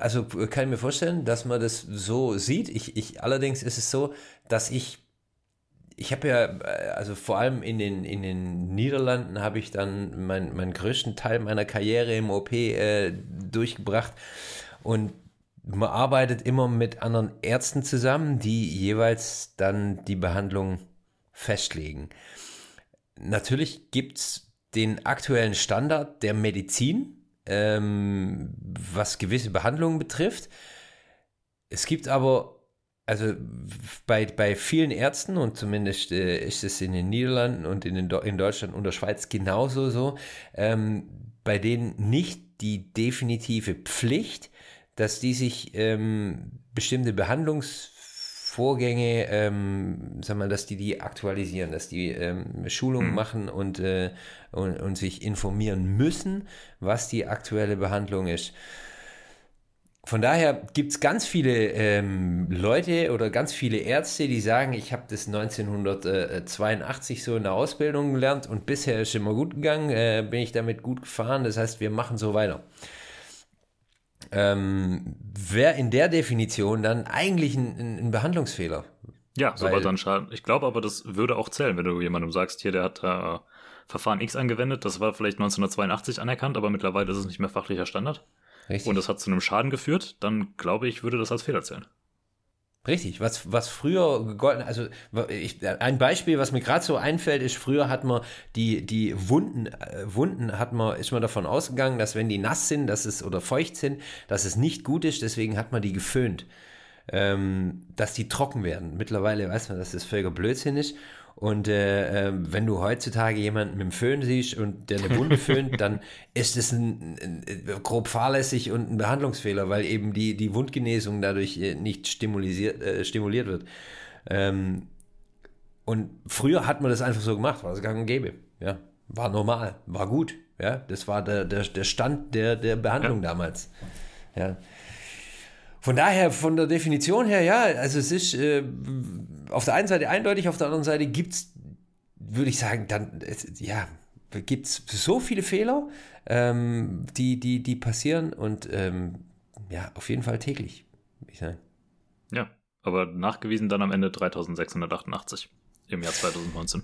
also kann ich mir vorstellen, dass man das so sieht. Ich, ich allerdings ist es so, dass ich ich habe ja, also vor allem in den, in den Niederlanden habe ich dann mein, meinen größten Teil meiner Karriere im OP äh, durchgebracht und man arbeitet immer mit anderen Ärzten zusammen, die jeweils dann die Behandlung festlegen. Natürlich gibt es den aktuellen Standard der Medizin, ähm, was gewisse Behandlungen betrifft. Es gibt aber, also bei, bei vielen Ärzten und zumindest äh, ist es in den Niederlanden und in, den, in Deutschland und der Schweiz genauso so, ähm, bei denen nicht die definitive Pflicht, dass die sich ähm, bestimmte Behandlungs Vorgänge, ähm, sag mal, dass die die aktualisieren, dass die ähm, Schulungen mhm. machen und, äh, und, und sich informieren müssen, was die aktuelle Behandlung ist. Von daher gibt es ganz viele ähm, Leute oder ganz viele Ärzte, die sagen, ich habe das 1982 so in der Ausbildung gelernt und bisher ist immer gut gegangen, äh, bin ich damit gut gefahren, das heißt, wir machen so weiter ähm, wäre in der Definition dann eigentlich ein, ein Behandlungsfehler.
Ja, sobald dann Schaden. Ich glaube aber, das würde auch zählen, wenn du jemandem sagst, hier, der hat äh, Verfahren X angewendet, das war vielleicht 1982 anerkannt, aber mittlerweile ist es nicht mehr fachlicher Standard. Richtig. Und das hat zu einem Schaden geführt, dann glaube ich, würde das als Fehler zählen.
Richtig, was, was früher gegolten, also ich, ein Beispiel, was mir gerade so einfällt, ist, früher hat man die, die Wunden, äh, Wunden hat man, ist man davon ausgegangen, dass wenn die nass sind, dass es oder feucht sind, dass es nicht gut ist, deswegen hat man die geföhnt, ähm, dass die trocken werden. Mittlerweile weiß man, dass das völliger Blödsinn ist und äh, äh, wenn du heutzutage jemanden mit dem Föhn siehst und der eine Wunde *laughs* föhnt, dann ist es ein, ein, ein, grob fahrlässig und ein Behandlungsfehler, weil eben die, die Wundgenesung dadurch äh, nicht stimuliert, äh, stimuliert wird. Ähm, und früher hat man das einfach so gemacht, war es gang und gäbe. Ja, war normal, war gut. Ja, das war der, der, der Stand der, der Behandlung ja. damals. Ja. Von daher, von der Definition her, ja, also es ist äh, auf der einen Seite eindeutig, auf der anderen Seite gibt es, würde ich sagen, dann, ja, gibt es so viele Fehler, ähm, die, die, die passieren und ähm, ja, auf jeden Fall täglich, würde ich sagen.
Ja, aber nachgewiesen dann am Ende 3688 im Jahr 2019.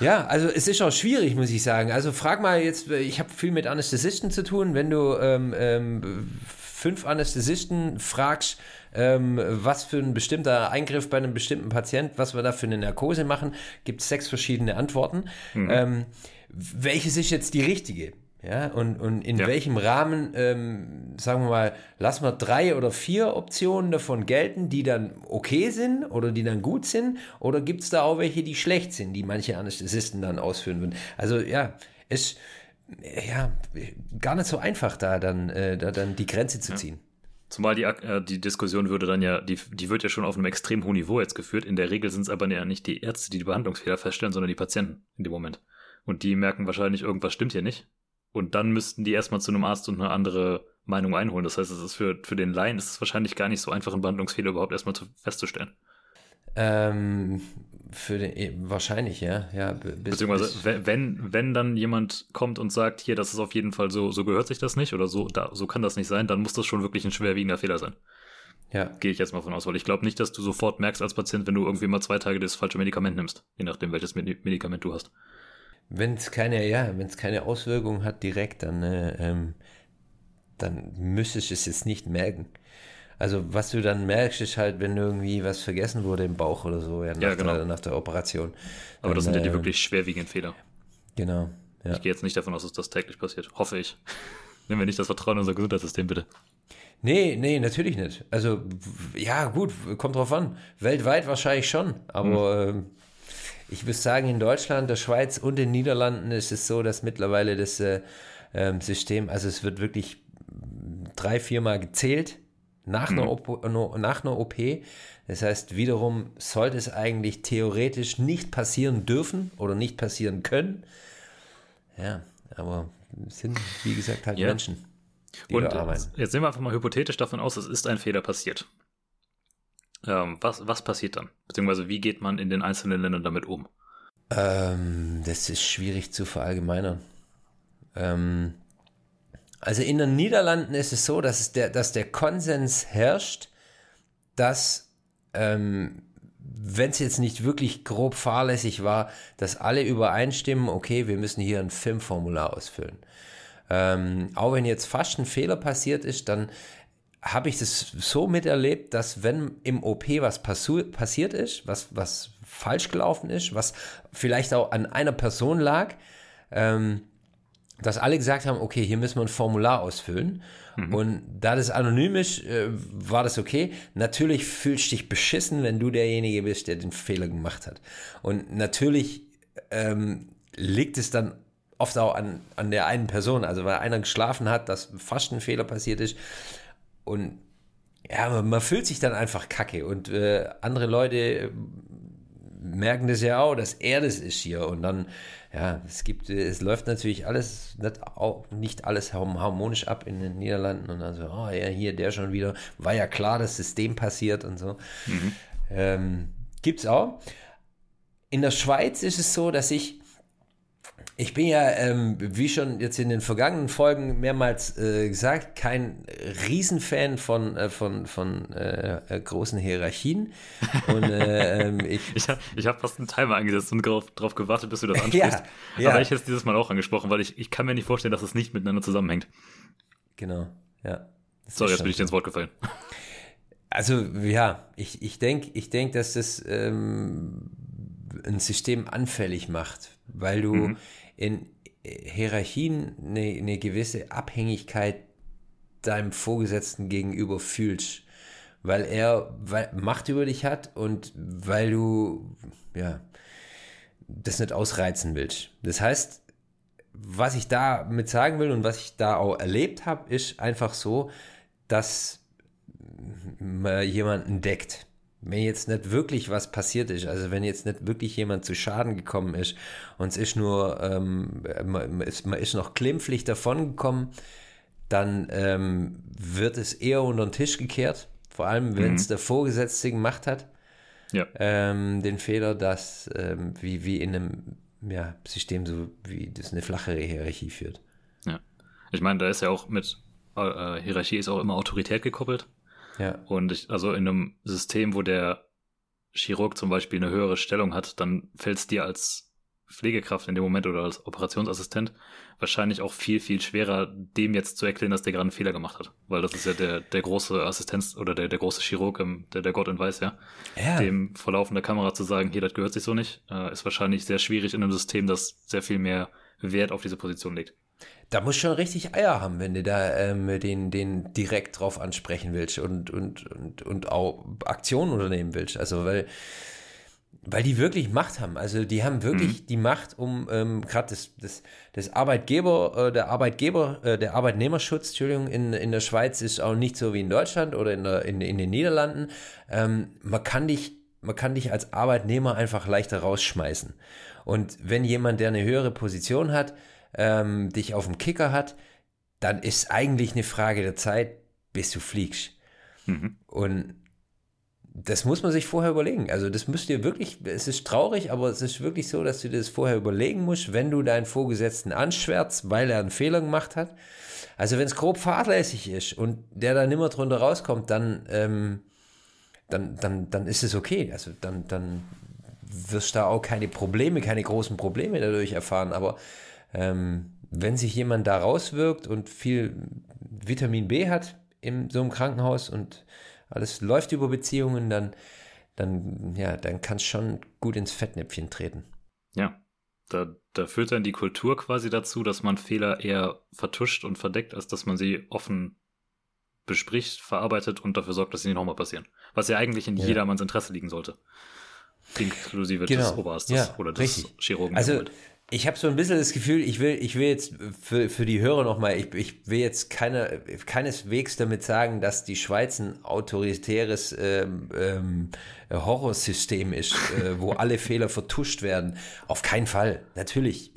Ja, also es ist auch schwierig, muss ich sagen. Also frag mal jetzt, ich habe viel mit Anästhesisten zu tun, wenn du ähm, ähm, fünf Anästhesisten fragst, ähm, was für ein bestimmter Eingriff bei einem bestimmten Patient, was wir da für eine Narkose machen, gibt es sechs verschiedene Antworten. Mhm. Ähm, welches ist jetzt die richtige? Ja, und, und in ja. welchem Rahmen, ähm, sagen wir mal, lassen wir drei oder vier Optionen davon gelten, die dann okay sind oder die dann gut sind? Oder gibt es da auch welche, die schlecht sind, die manche Anästhesisten dann ausführen würden? Also ja, es ja gar nicht so einfach, da dann, äh, da dann die Grenze zu ziehen.
Zumal die, äh, die Diskussion würde dann ja, die, die wird ja schon auf einem extrem hohen Niveau jetzt geführt. In der Regel sind es aber ja nicht die Ärzte, die die Behandlungsfehler feststellen, sondern die Patienten in dem Moment. Und die merken wahrscheinlich, irgendwas stimmt hier nicht und dann müssten die erstmal zu einem Arzt und eine andere Meinung einholen. Das heißt, es ist für, für den Laien ist es wahrscheinlich gar nicht so einfach, einen Behandlungsfehler überhaupt erstmal zu, festzustellen.
Ähm, für den, eh, wahrscheinlich, ja. ja
bis, Beziehungsweise, bis, wenn, wenn dann jemand kommt und sagt, hier, das ist auf jeden Fall so, so gehört sich das nicht oder so, da, so kann das nicht sein, dann muss das schon wirklich ein schwerwiegender Fehler sein. Ja. Gehe ich jetzt mal von aus, weil ich glaube nicht, dass du sofort merkst als Patient, wenn du irgendwie mal zwei Tage das falsche Medikament nimmst, je nachdem, welches Medikament du hast.
Wenn es keine, ja, wenn es keine Auswirkungen hat direkt, dann, äh, ähm, dann müsstest du es jetzt nicht merken. Also was du dann merkst, ist halt, wenn irgendwie was vergessen wurde im Bauch oder so, ja, nach, ja, genau. der, nach der Operation.
Aber dann, das sind ja die äh, wirklich schwerwiegenden Fehler.
Genau.
Ja. Ich gehe jetzt nicht davon aus, dass das täglich passiert. Hoffe ich. *laughs* Nehmen wir nicht das Vertrauen in unser Gesundheitssystem, bitte.
Nee, nee, natürlich nicht. Also, ja, gut, kommt drauf an. Weltweit wahrscheinlich schon, aber hm. äh, ich würde sagen, in Deutschland, der Schweiz und den Niederlanden ist es so, dass mittlerweile das äh, ähm, System, also es wird wirklich drei, viermal gezählt nach, mhm. einer OP, nach einer OP. Das heißt, wiederum sollte es eigentlich theoretisch nicht passieren dürfen oder nicht passieren können. Ja, aber es sind, wie gesagt, halt ja. Menschen.
Die und jetzt nehmen wir einfach mal hypothetisch davon aus, es ist ein Fehler passiert. Ähm, was, was passiert dann? Beziehungsweise wie geht man in den einzelnen Ländern damit um?
Ähm, das ist schwierig zu verallgemeinern. Ähm, also in den Niederlanden ist es so, dass, der, dass der Konsens herrscht, dass ähm, wenn es jetzt nicht wirklich grob fahrlässig war, dass alle übereinstimmen, okay, wir müssen hier ein Filmformular ausfüllen. Ähm, auch wenn jetzt fast ein Fehler passiert ist, dann habe ich das so miterlebt, dass wenn im OP was passiert ist, was, was falsch gelaufen ist, was vielleicht auch an einer Person lag, ähm, dass alle gesagt haben, okay, hier müssen wir ein Formular ausfüllen. Mhm. Und da das anonym ist, äh, war das okay. Natürlich fühlst du dich beschissen, wenn du derjenige bist, der den Fehler gemacht hat. Und natürlich ähm, liegt es dann oft auch an, an der einen Person. Also weil einer geschlafen hat, dass fast ein Fehler passiert ist, und ja, man fühlt sich dann einfach kacke. Und äh, andere Leute merken das ja auch, dass er das ist hier. Und dann, ja, es gibt, es läuft natürlich alles, nicht, auch, nicht alles harmonisch ab in den Niederlanden. Und dann so, oh ja, hier, der schon wieder. War ja klar, dass es dem passiert und so. Mhm. Ähm, gibt's auch. In der Schweiz ist es so, dass ich ich bin ja, ähm, wie schon jetzt in den vergangenen Folgen mehrmals äh, gesagt, kein Riesenfan von, äh, von, von äh, äh großen Hierarchien. Und, äh, ähm, *laughs*
ich ich habe ich hab fast einen Timer eingesetzt und darauf, darauf gewartet, bis du das *laughs* ansprichst. ja, ja. Aber ich hätte es dieses Mal auch angesprochen, weil ich, ich kann mir nicht vorstellen, dass es nicht miteinander zusammenhängt.
Genau, ja.
Sorry, jetzt bin ich dir ins Wort gefallen.
Also ja, ich, ich denke, ich denk, dass das ähm, ein System anfällig macht, weil du mhm in Hierarchien eine, eine gewisse Abhängigkeit deinem Vorgesetzten gegenüber fühlst, weil er Macht über dich hat und weil du ja das nicht ausreizen willst. Das heißt, was ich damit sagen will und was ich da auch erlebt habe, ist einfach so, dass man jemanden deckt wenn jetzt nicht wirklich was passiert ist, also wenn jetzt nicht wirklich jemand zu Schaden gekommen ist und es ist nur, ähm, man, ist, man ist noch klimpflich davongekommen, dann ähm, wird es eher unter den Tisch gekehrt, vor allem wenn es mhm. der Vorgesetzte gemacht hat, ja. ähm, den Fehler, dass ähm, wie, wie in einem ja, System so, wie das eine flachere Hierarchie führt.
Ja, ich meine, da ist ja auch mit, äh, Hierarchie ist auch immer Autorität gekoppelt. Ja. Und ich, also in einem System, wo der Chirurg zum Beispiel eine höhere Stellung hat, dann fällt es dir als Pflegekraft in dem Moment oder als Operationsassistent wahrscheinlich auch viel, viel schwerer, dem jetzt zu erklären, dass der gerade einen Fehler gemacht hat. Weil das ist ja der, der große Assistenz oder der, der große Chirurg, der, der Gott und weiß, ja. ja. Dem vor laufender Kamera zu sagen, hier, das gehört sich so nicht, äh, ist wahrscheinlich sehr schwierig in einem System, das sehr viel mehr Wert auf diese Position legt.
Da muss schon richtig Eier haben, wenn du da ähm, den, den direkt drauf ansprechen willst und, und, und, und auch Aktionen unternehmen willst. Also, weil weil die wirklich Macht haben. Also die haben wirklich mhm. die Macht, um ähm, gerade das, das, das Arbeitgeber, äh, der Arbeitgeber, äh, der Arbeitnehmerschutz, Entschuldigung, in, in der Schweiz ist auch nicht so wie in Deutschland oder in, der, in, in den Niederlanden. Ähm, man kann dich, man kann dich als Arbeitnehmer einfach leichter rausschmeißen. Und wenn jemand, der eine höhere Position hat, ähm, dich auf dem Kicker hat, dann ist eigentlich eine Frage der Zeit, bis du fliegst. Mhm. Und das muss man sich vorher überlegen. Also das müsst ihr wirklich, es ist traurig, aber es ist wirklich so, dass du das vorher überlegen musst, wenn du deinen Vorgesetzten anschwärzt, weil er einen Fehler gemacht hat. Also wenn es grob fahrlässig ist und der da nimmer drunter rauskommt, dann, ähm, dann, dann, dann ist es okay. Also dann, dann wirst du da auch keine Probleme, keine großen Probleme dadurch erfahren. Aber ähm, wenn sich jemand da rauswirkt und viel Vitamin B hat in so einem Krankenhaus und alles läuft über Beziehungen, dann, dann, ja, dann kannst schon gut ins Fettnäpfchen treten.
Ja, da, da führt dann die Kultur quasi dazu, dass man Fehler eher vertuscht und verdeckt, als dass man sie offen bespricht, verarbeitet und dafür sorgt, dass sie nicht nochmal passieren. Was ja eigentlich in ja. jedermanns Interesse liegen sollte. Inklusive genau. des Oberstes
ja,
oder
des richtig. Chirurgen. Also, ich habe so ein bisschen das Gefühl, ich will, ich will jetzt für, für die Hörer nochmal, ich, ich will jetzt keine, keineswegs damit sagen, dass die Schweiz ein autoritäres ähm, ähm, Horrorsystem ist, äh, wo *laughs* alle Fehler vertuscht werden. Auf keinen Fall. Natürlich.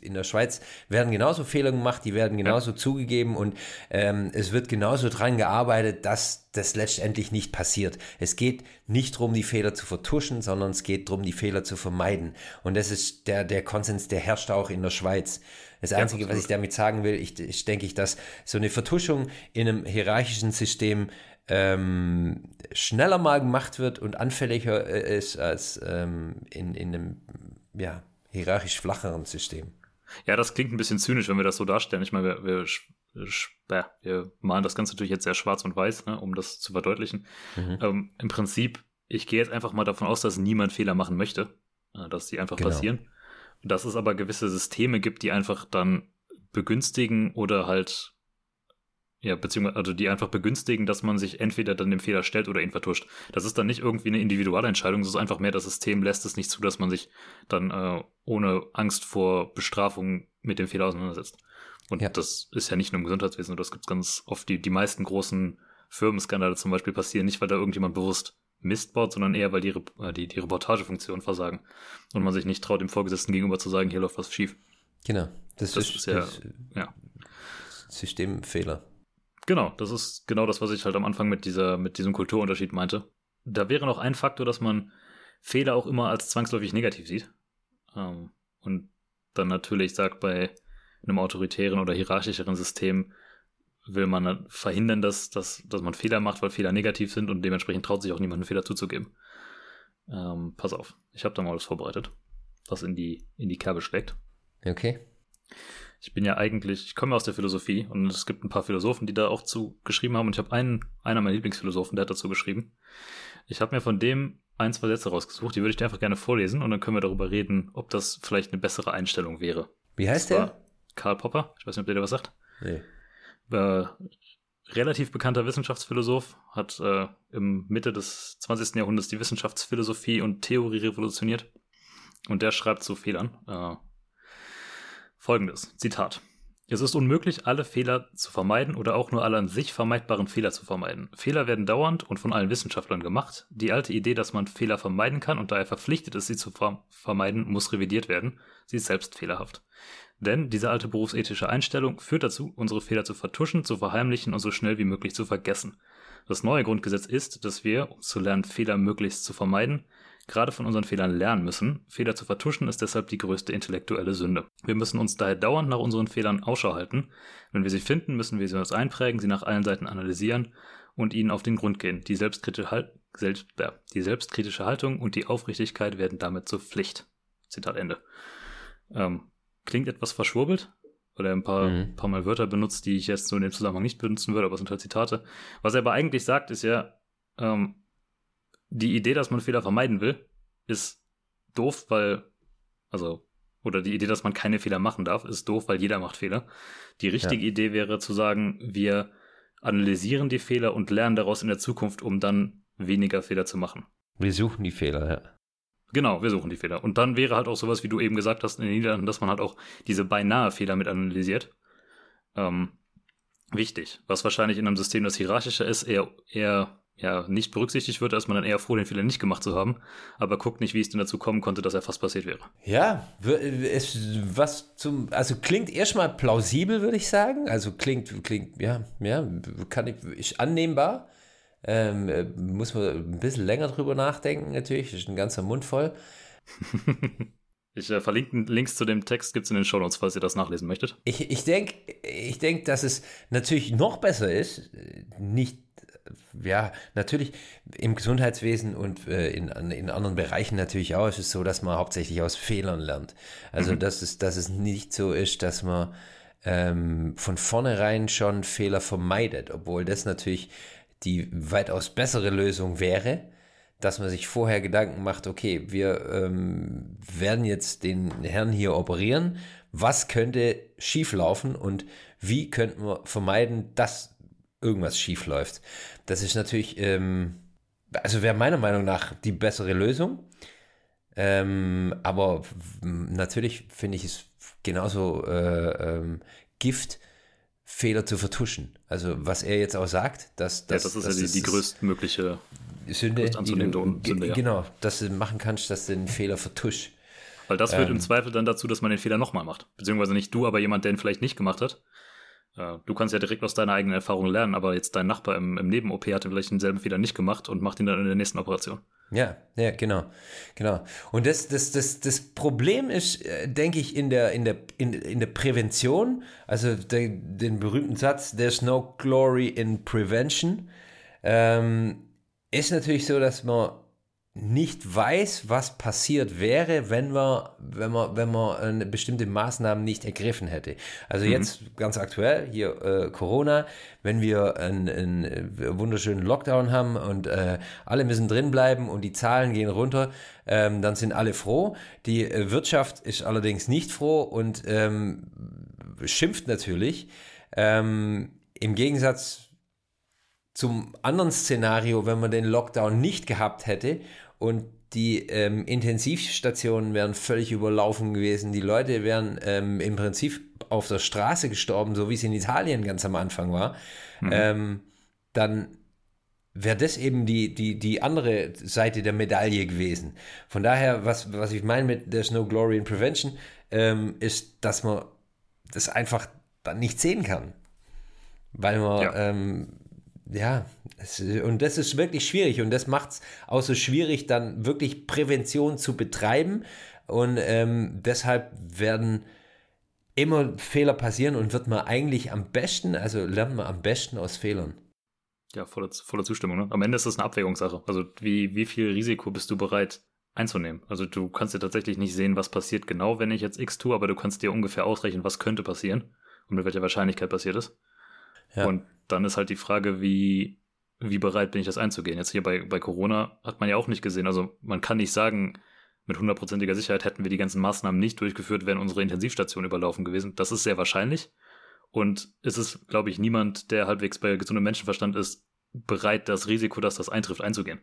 In der Schweiz werden genauso Fehler gemacht, die werden genauso ja. zugegeben und ähm, es wird genauso dran gearbeitet, dass das letztendlich nicht passiert. Es geht nicht darum, die Fehler zu vertuschen, sondern es geht darum, die Fehler zu vermeiden. Und das ist der, der Konsens, der herrscht auch in der Schweiz. Das Einzige, was ich damit sagen will, ich, ich denke ich, dass so eine Vertuschung in einem hierarchischen System ähm, schneller mal gemacht wird und anfälliger äh, ist als ähm, in, in einem ja, hierarchisch flacheren System.
Ja, das klingt ein bisschen zynisch, wenn wir das so darstellen. Ich meine, wir, wir, wir, malen das Ganze natürlich jetzt sehr schwarz und weiß, ne, um das zu verdeutlichen. Mhm. Ähm, Im Prinzip, ich gehe jetzt einfach mal davon aus, dass niemand Fehler machen möchte, äh, dass die einfach genau. passieren. Dass es aber gewisse Systeme gibt, die einfach dann begünstigen oder halt ja, beziehungsweise also die einfach begünstigen, dass man sich entweder dann dem Fehler stellt oder ihn vertuscht. Das ist dann nicht irgendwie eine Individualentscheidung, es ist einfach mehr, das System lässt es nicht zu, dass man sich dann äh, ohne Angst vor Bestrafung mit dem Fehler auseinandersetzt. Und ja. das ist ja nicht nur im Gesundheitswesen, das gibt es ganz oft. Die, die meisten großen Firmenskandale zum Beispiel passieren nicht, weil da irgendjemand bewusst Mist baut, sondern eher, weil die, äh, die, die Reportagefunktion versagen und man sich nicht traut, dem Vorgesetzten gegenüber zu sagen, hier läuft was schief.
Genau.
Das, das ist, ist ja, das, ja.
Systemfehler.
Genau, das ist genau das, was ich halt am Anfang mit dieser, mit diesem Kulturunterschied meinte. Da wäre noch ein Faktor, dass man Fehler auch immer als zwangsläufig negativ sieht. Ähm, und dann natürlich sagt, bei einem autoritären oder hierarchischeren System will man verhindern, dass, dass, dass man Fehler macht, weil Fehler negativ sind und dementsprechend traut sich auch niemand einen Fehler zuzugeben. Ähm, pass auf, ich habe da mal was vorbereitet, was in die, in die Kerbe schlägt.
Okay
ich bin ja eigentlich, ich komme aus der Philosophie und es gibt ein paar Philosophen, die da auch zu geschrieben haben und ich habe einen, einer meiner Lieblingsphilosophen, der hat dazu geschrieben. Ich habe mir von dem ein, zwei Sätze rausgesucht, die würde ich dir einfach gerne vorlesen und dann können wir darüber reden, ob das vielleicht eine bessere Einstellung wäre.
Wie heißt der?
Karl Popper, ich weiß nicht, ob der dir was sagt. Nee. Äh, relativ bekannter Wissenschaftsphilosoph, hat äh, im Mitte des 20. Jahrhunderts die Wissenschaftsphilosophie und Theorie revolutioniert. Und der schreibt zu Fehlern. Äh, Folgendes, Zitat. Es ist unmöglich, alle Fehler zu vermeiden oder auch nur alle an sich vermeidbaren Fehler zu vermeiden. Fehler werden dauernd und von allen Wissenschaftlern gemacht. Die alte Idee, dass man Fehler vermeiden kann und daher verpflichtet ist, sie zu vermeiden, muss revidiert werden. Sie ist selbst fehlerhaft. Denn diese alte berufsethische Einstellung führt dazu, unsere Fehler zu vertuschen, zu verheimlichen und so schnell wie möglich zu vergessen. Das neue Grundgesetz ist, dass wir, um zu lernen, Fehler möglichst zu vermeiden, gerade von unseren Fehlern lernen müssen. Fehler zu vertuschen ist deshalb die größte intellektuelle Sünde. Wir müssen uns daher dauernd nach unseren Fehlern Ausschau halten. Wenn wir sie finden, müssen wir sie uns einprägen, sie nach allen Seiten analysieren und ihnen auf den Grund gehen. Die selbstkritische, halt selbst, äh, die selbstkritische Haltung und die Aufrichtigkeit werden damit zur Pflicht. Zitat Ende. Ähm, klingt etwas verschwurbelt, weil er ein paar, mhm. paar Mal Wörter benutzt, die ich jetzt so in dem Zusammenhang nicht benutzen würde, aber es sind halt Zitate. Was er aber eigentlich sagt, ist ja, ähm, die Idee, dass man Fehler vermeiden will, ist doof, weil, also, oder die Idee, dass man keine Fehler machen darf, ist doof, weil jeder macht Fehler. Die richtige ja. Idee wäre zu sagen, wir analysieren die Fehler und lernen daraus in der Zukunft, um dann weniger Fehler zu machen.
Wir suchen die Fehler, ja.
Genau, wir suchen die Fehler. Und dann wäre halt auch sowas, wie du eben gesagt hast in den Niederlanden, dass man halt auch diese beinahe Fehler mit analysiert. Ähm, wichtig. Was wahrscheinlich in einem System, das hierarchischer ist, eher, eher ja, nicht berücksichtigt wird, ist man dann eher froh, den Fehler nicht gemacht zu haben, aber guckt nicht, wie es denn dazu kommen konnte, dass er fast passiert wäre.
Ja, es, was zum, also klingt erstmal plausibel, würde ich sagen. Also klingt, klingt, ja, ja, kann ich, ist annehmbar. Ähm, äh, muss man ein bisschen länger drüber nachdenken, natürlich. Das ist ein ganzer Mund voll. *laughs*
ich äh, verlinke Links zu dem Text, gibt es in den Show Notes, falls ihr das nachlesen möchtet.
Ich, ich denke, ich denk, dass es natürlich noch besser ist, nicht ja, natürlich im Gesundheitswesen und äh, in, in anderen Bereichen natürlich auch ist es so, dass man hauptsächlich aus Fehlern lernt. Also, mhm. dass, es, dass es nicht so ist, dass man ähm, von vornherein schon Fehler vermeidet, obwohl das natürlich die weitaus bessere Lösung wäre, dass man sich vorher Gedanken macht, okay, wir ähm, werden jetzt den Herrn hier operieren, was könnte schieflaufen und wie könnten wir vermeiden, dass irgendwas schief läuft. Das ist natürlich, ähm, also wäre meiner Meinung nach die bessere Lösung. Ähm, aber natürlich finde ich es genauso äh, ähm, Gift, Fehler zu vertuschen. Also was er jetzt auch sagt, dass,
dass ja, das ist dass ja die, die größtmögliche
Sünde, die du, Sünde ja. genau, dass du machen kannst, dass du den Fehler vertuschst.
Weil das führt ähm, im Zweifel dann dazu, dass man den Fehler nochmal macht. Beziehungsweise nicht du, aber jemand, der ihn vielleicht nicht gemacht hat. Du kannst ja direkt aus deiner eigenen Erfahrung lernen, aber jetzt dein Nachbar im, im Neben-OP hat vielleicht denselben Fehler nicht gemacht und macht ihn dann in der nächsten Operation.
Ja, ja, genau, genau. Und das, das, das, das Problem ist, äh, denke ich, in der, in der, in, in der Prävention, also der, den berühmten Satz, there's no glory in prevention, ähm, ist natürlich so, dass man nicht weiß, was passiert wäre, wenn man, wenn man, wenn man bestimmte Maßnahmen nicht ergriffen hätte. Also mhm. jetzt ganz aktuell hier äh, Corona, wenn wir einen, einen äh, wunderschönen Lockdown haben und äh, alle müssen drin bleiben und die Zahlen gehen runter, ähm, dann sind alle froh. Die äh, Wirtschaft ist allerdings nicht froh und ähm, schimpft natürlich. Ähm, Im Gegensatz zum anderen Szenario, wenn man den Lockdown nicht gehabt hätte und die ähm, Intensivstationen wären völlig überlaufen gewesen. Die Leute wären ähm, im Prinzip auf der Straße gestorben, so wie es in Italien ganz am Anfang war. Mhm. Ähm, dann wäre das eben die, die, die andere Seite der Medaille gewesen. Von daher, was, was ich meine mit There's no glory in prevention, ähm, ist, dass man das einfach dann nicht sehen kann. Weil man ja. ähm, ja, es, und das ist wirklich schwierig und das macht es auch so schwierig, dann wirklich Prävention zu betreiben. Und ähm, deshalb werden immer Fehler passieren und wird man eigentlich am besten, also lernt man am besten aus Fehlern.
Ja, voller, voller Zustimmung. Ne? Am Ende ist das eine Abwägungssache. Also wie, wie viel Risiko bist du bereit einzunehmen? Also du kannst dir tatsächlich nicht sehen, was passiert genau, wenn ich jetzt X tue, aber du kannst dir ungefähr ausrechnen, was könnte passieren und mit welcher Wahrscheinlichkeit passiert ist. Ja. Und dann ist halt die Frage, wie, wie bereit bin ich das einzugehen? Jetzt hier bei, bei Corona hat man ja auch nicht gesehen. Also man kann nicht sagen, mit hundertprozentiger Sicherheit hätten wir die ganzen Maßnahmen nicht durchgeführt, wären unsere Intensivstationen überlaufen gewesen. Das ist sehr wahrscheinlich. Und es ist, glaube ich, niemand, der halbwegs bei gesundem Menschenverstand ist, bereit, das Risiko, dass das eintrifft, einzugehen.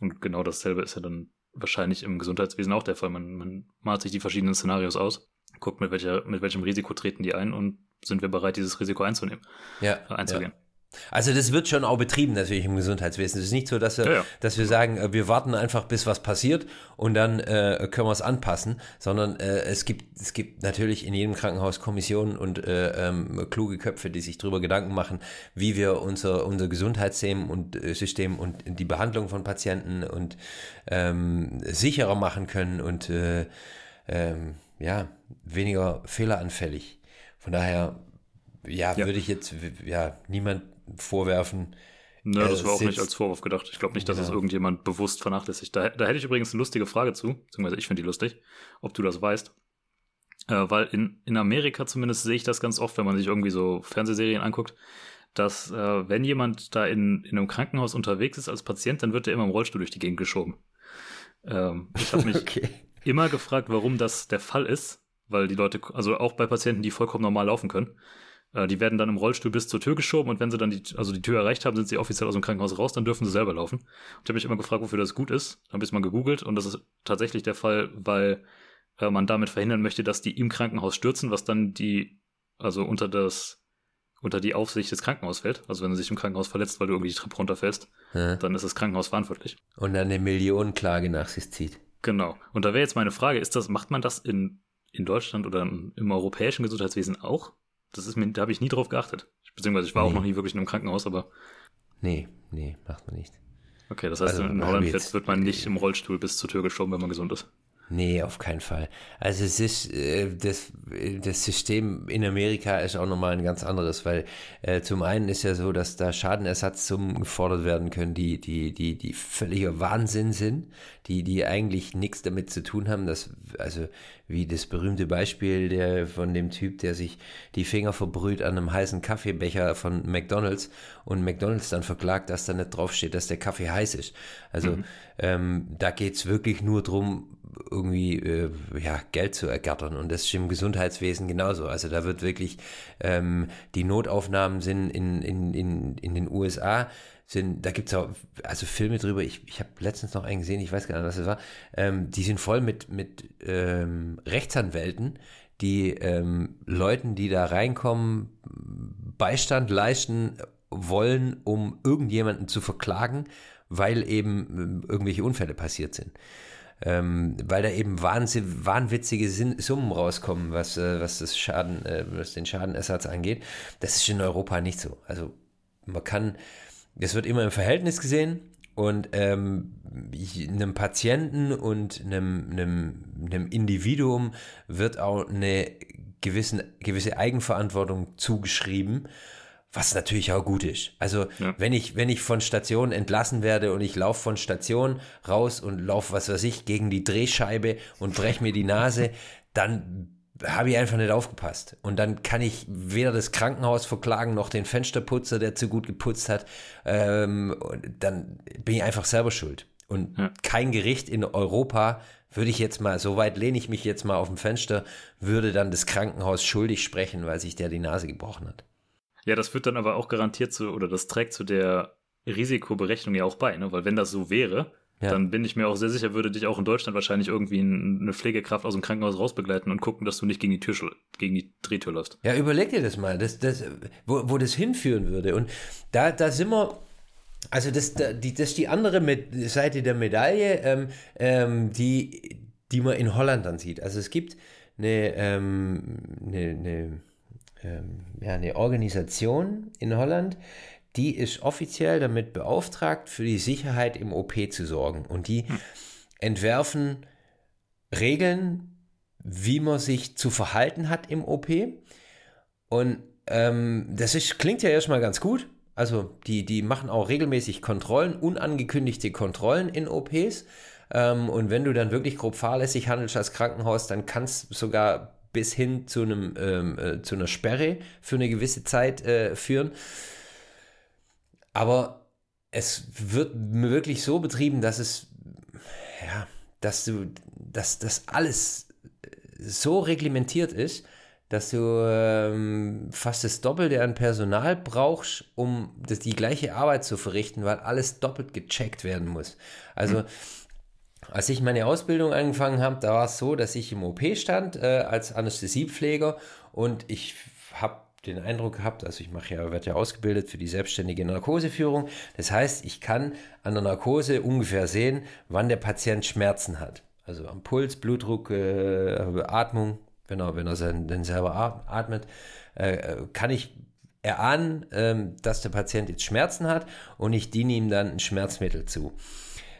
Und genau dasselbe ist ja dann wahrscheinlich im Gesundheitswesen auch der Fall. Man, man malt sich die verschiedenen Szenarios aus, guckt, mit, welcher, mit welchem Risiko treten die ein und sind wir bereit, dieses Risiko einzunehmen,
ja, einzugehen. Ja. Also das wird schon auch betrieben natürlich im Gesundheitswesen. Es ist nicht so, dass wir, ja, ja. dass wir sagen, äh, wir warten einfach, bis was passiert und dann äh, können wir es anpassen, sondern äh, es gibt es gibt natürlich in jedem Krankenhaus Kommissionen und äh, ähm, kluge Köpfe, die sich darüber Gedanken machen, wie wir unser unser Gesundheitssystem und äh, System und die Behandlung von Patienten und ähm, sicherer machen können und äh, ähm, ja weniger fehleranfällig. Von daher ja, ja, würde ich jetzt ja niemand vorwerfen.
Nö, das war auch nicht als Vorwurf gedacht. Ich glaube nicht, dass ja. es irgendjemand bewusst vernachlässigt. Da, da hätte ich übrigens eine lustige Frage zu, beziehungsweise ich finde die lustig, ob du das weißt. Äh, weil in, in Amerika zumindest sehe ich das ganz oft, wenn man sich irgendwie so Fernsehserien anguckt, dass äh, wenn jemand da in, in einem Krankenhaus unterwegs ist als Patient, dann wird er immer im Rollstuhl durch die Gegend geschoben. Ähm, ich habe mich *laughs* okay. immer gefragt, warum das der Fall ist, weil die Leute, also auch bei Patienten, die vollkommen normal laufen können, äh, die werden dann im Rollstuhl bis zur Tür geschoben und wenn sie dann die, also die Tür erreicht haben, sind sie offiziell aus dem Krankenhaus raus, dann dürfen sie selber laufen. Und ich habe mich immer gefragt, wofür das gut ist. Dann habe ich mal gegoogelt und das ist tatsächlich der Fall, weil äh, man damit verhindern möchte, dass die im Krankenhaus stürzen, was dann die, also unter das, unter die Aufsicht des Krankenhauses fällt. Also wenn du dich im Krankenhaus verletzt, weil du irgendwie die Treppe runterfällst, ja. dann ist das Krankenhaus verantwortlich.
Und dann eine Millionenklage nach sich zieht.
Genau. Und da wäre jetzt meine Frage, ist das, macht man das in, in Deutschland oder im europäischen Gesundheitswesen auch? Das ist mir, da habe ich nie drauf geachtet. Beziehungsweise ich war nee. auch noch nie wirklich in einem Krankenhaus, aber.
Nee, nee, macht man nicht.
Okay, das heißt, also, in Holland wird man nicht im Rollstuhl bis zur Tür geschoben, wenn man gesund ist.
Nee, auf keinen Fall. Also es ist äh, das, das System in Amerika ist auch nochmal ein ganz anderes, weil äh, zum einen ist ja so, dass da Schadenersatzzummen gefordert werden können, die, die, die, die völliger Wahnsinn sind, die, die eigentlich nichts damit zu tun haben, dass, also wie das berühmte Beispiel der von dem Typ, der sich die Finger verbrüht an einem heißen Kaffeebecher von McDonalds und McDonalds dann verklagt, dass da nicht draufsteht, dass der Kaffee heiß ist. Also mhm. ähm, da geht's wirklich nur drum irgendwie äh, ja, Geld zu ergattern. Und das ist im Gesundheitswesen genauso. Also da wird wirklich ähm, die Notaufnahmen sind in, in, in, in den USA sind, da gibt's auch also Filme drüber, ich, ich habe letztens noch einen gesehen, ich weiß gar nicht, was das war, ähm, die sind voll mit, mit ähm, Rechtsanwälten, die ähm, Leuten, die da reinkommen, Beistand leisten wollen, um irgendjemanden zu verklagen, weil eben ähm, irgendwelche Unfälle passiert sind ähm, weil da eben wahnsinn, wahnwitzige Summen rauskommen, was, äh, was, das Schaden, äh, was den Schadenersatz angeht. Das ist in Europa nicht so. Also man kann, das wird immer im Verhältnis gesehen und ähm, einem Patienten und einem, einem, einem Individuum wird auch eine gewissen, gewisse Eigenverantwortung zugeschrieben was natürlich auch gut ist. Also ja. wenn ich wenn ich von Station entlassen werde und ich laufe von Station raus und laufe was weiß ich gegen die Drehscheibe und breche mir die Nase, *laughs* dann habe ich einfach nicht aufgepasst. Und dann kann ich weder das Krankenhaus verklagen noch den Fensterputzer, der zu gut geputzt hat. Ähm, dann bin ich einfach selber schuld. Und ja. kein Gericht in Europa würde ich jetzt mal, so weit lehne ich mich jetzt mal auf dem Fenster, würde dann das Krankenhaus schuldig sprechen, weil sich der die Nase gebrochen hat.
Ja, das wird dann aber auch garantiert zu, oder das trägt zu der Risikoberechnung ja auch bei, ne? Weil wenn das so wäre, ja. dann bin ich mir auch sehr sicher, würde dich auch in Deutschland wahrscheinlich irgendwie eine Pflegekraft aus dem Krankenhaus rausbegleiten und gucken, dass du nicht gegen die Tür, gegen die Drehtür läufst.
Ja, überleg dir das mal, das, das, wo, wo das hinführen würde. Und da, da sind wir, also das, die, das ist die andere Seite der Medaille, ähm, ähm, die, die man in Holland dann sieht. Also es gibt eine, ähm, eine, eine ähm, ja, eine Organisation in Holland, die ist offiziell damit beauftragt, für die Sicherheit im OP zu sorgen. Und die hm. entwerfen Regeln, wie man sich zu verhalten hat im OP. Und ähm, das ist, klingt ja erstmal ganz gut. Also die, die machen auch regelmäßig Kontrollen, unangekündigte Kontrollen in OPs. Ähm, und wenn du dann wirklich grob fahrlässig handelst als Krankenhaus, dann kann es sogar bis hin zu, einem, ähm, äh, zu einer Sperre für eine gewisse Zeit äh, führen. Aber es wird wirklich so betrieben, dass es, ja, dass du, dass das alles so reglementiert ist, dass du ähm, fast das Doppelte an Personal brauchst, um das, die gleiche Arbeit zu verrichten, weil alles doppelt gecheckt werden muss. Also mhm. Als ich meine Ausbildung angefangen habe, da war es so, dass ich im OP stand äh, als Anästhesiepfleger und ich habe den Eindruck gehabt, also ich mache ja, werde ja ausgebildet für die selbstständige Narkoseführung. Das heißt, ich kann an der Narkose ungefähr sehen, wann der Patient Schmerzen hat. Also am Puls, Blutdruck, äh, Atmung, wenn er, wenn er dann selber atmet, äh, kann ich erahnen, äh, dass der Patient jetzt Schmerzen hat und ich diene ihm dann ein Schmerzmittel zu.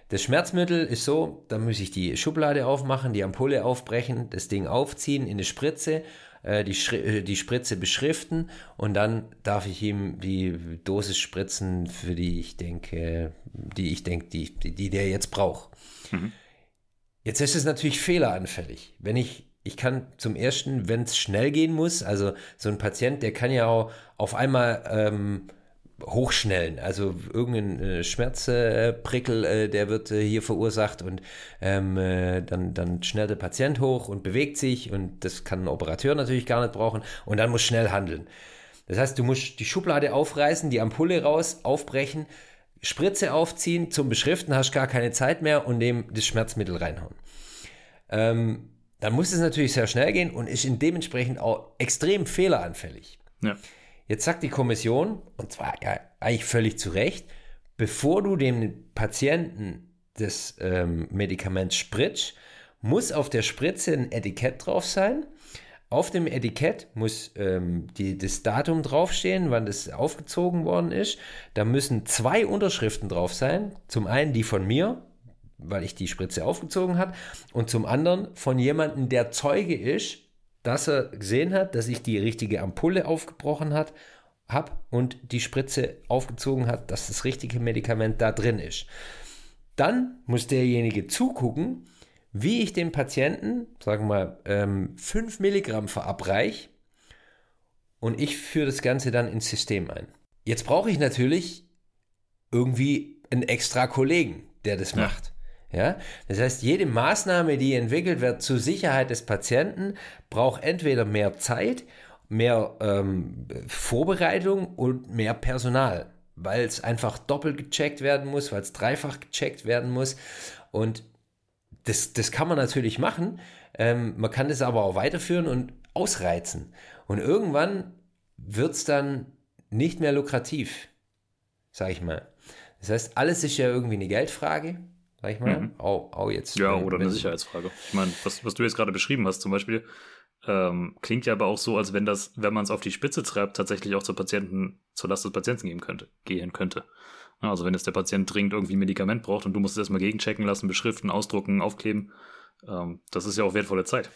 Das Schmerzmittel ist so, da muss ich die Schublade aufmachen, die Ampulle aufbrechen, das Ding aufziehen in eine Spritze, äh, die, äh, die Spritze beschriften und dann darf ich ihm die Dosis spritzen, für die ich denke, die ich denke, die, die, die der jetzt braucht. Mhm. Jetzt ist es natürlich fehleranfällig. Wenn ich Ich kann zum ersten, wenn es schnell gehen muss, also so ein Patient, der kann ja auch auf einmal ähm, hochschnellen. Also irgendein äh, Schmerzprickel, äh, der wird äh, hier verursacht und ähm, äh, dann, dann schnellt der Patient hoch und bewegt sich und das kann ein Operateur natürlich gar nicht brauchen und dann muss schnell handeln. Das heißt, du musst die Schublade aufreißen, die Ampulle raus, aufbrechen, Spritze aufziehen, zum Beschriften hast gar keine Zeit mehr und dem das Schmerzmittel reinhauen. Ähm, dann muss es natürlich sehr schnell gehen und ist dementsprechend auch extrem fehleranfällig. Ja. Jetzt sagt die Kommission, und zwar ja, eigentlich völlig zu Recht, bevor du dem Patienten das ähm, Medikament spritzt, muss auf der Spritze ein Etikett drauf sein. Auf dem Etikett muss ähm, die, das Datum draufstehen, wann das aufgezogen worden ist. Da müssen zwei Unterschriften drauf sein. Zum einen die von mir, weil ich die Spritze aufgezogen habe, und zum anderen von jemandem, der Zeuge ist, dass er gesehen hat, dass ich die richtige Ampulle aufgebrochen hat, habe und die Spritze aufgezogen hat, dass das richtige Medikament da drin ist. Dann muss derjenige zugucken, wie ich dem Patienten, sagen wir mal, ähm, 5 Milligramm verabreiche und ich führe das Ganze dann ins System ein. Jetzt brauche ich natürlich irgendwie einen extra Kollegen, der das ja. macht. Ja? Das heißt, jede Maßnahme, die entwickelt wird zur Sicherheit des Patienten, braucht entweder mehr Zeit, mehr ähm, Vorbereitung und mehr Personal, weil es einfach doppelt gecheckt werden muss, weil es dreifach gecheckt werden muss. Und das, das kann man natürlich machen. Ähm, man kann das aber auch weiterführen und ausreizen. Und irgendwann wird es dann nicht mehr lukrativ, sag ich mal. Das heißt, alles ist ja irgendwie eine Geldfrage sag ich mal. Mhm. Auch, auch jetzt.
Ja, oder eine Sicherheitsfrage. Ich meine, was, was du jetzt gerade beschrieben hast, zum Beispiel, ähm, klingt ja aber auch so, als wenn das, wenn man es auf die Spitze treibt, tatsächlich auch zur Patienten, zur Last des Patienten gehen könnte, gehen könnte. Also wenn jetzt der Patient dringend irgendwie ein Medikament braucht und du musst es erstmal gegenchecken lassen, beschriften, ausdrucken, aufkleben, ähm, das ist ja auch wertvolle Zeit.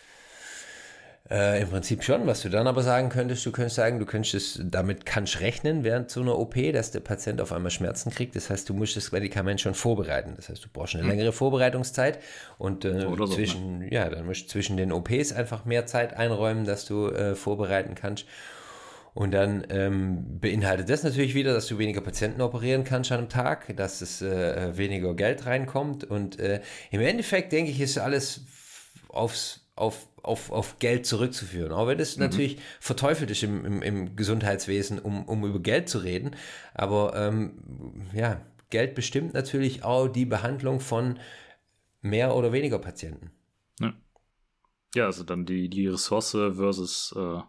Äh, Im Prinzip schon. Was du dann aber sagen könntest, du könntest sagen, du könntest damit kannst rechnen während so einer OP, dass der Patient auf einmal Schmerzen kriegt. Das heißt, du musst das Medikament schon vorbereiten. Das heißt, du brauchst eine hm. längere Vorbereitungszeit und äh, so, zwischen, ne? ja, dann musst du zwischen den OPs einfach mehr Zeit einräumen, dass du äh, vorbereiten kannst. Und dann ähm, beinhaltet das natürlich wieder, dass du weniger Patienten operieren kannst an einem Tag, dass es äh, weniger Geld reinkommt. Und äh, im Endeffekt denke ich, ist alles aufs auf, auf, auf Geld zurückzuführen. Auch wenn es mhm. natürlich verteufelt ist im, im, im Gesundheitswesen, um, um über Geld zu reden. Aber ähm, ja, Geld bestimmt natürlich auch die Behandlung von mehr oder weniger Patienten.
Ja, ja also dann die, die Ressource versus, äh,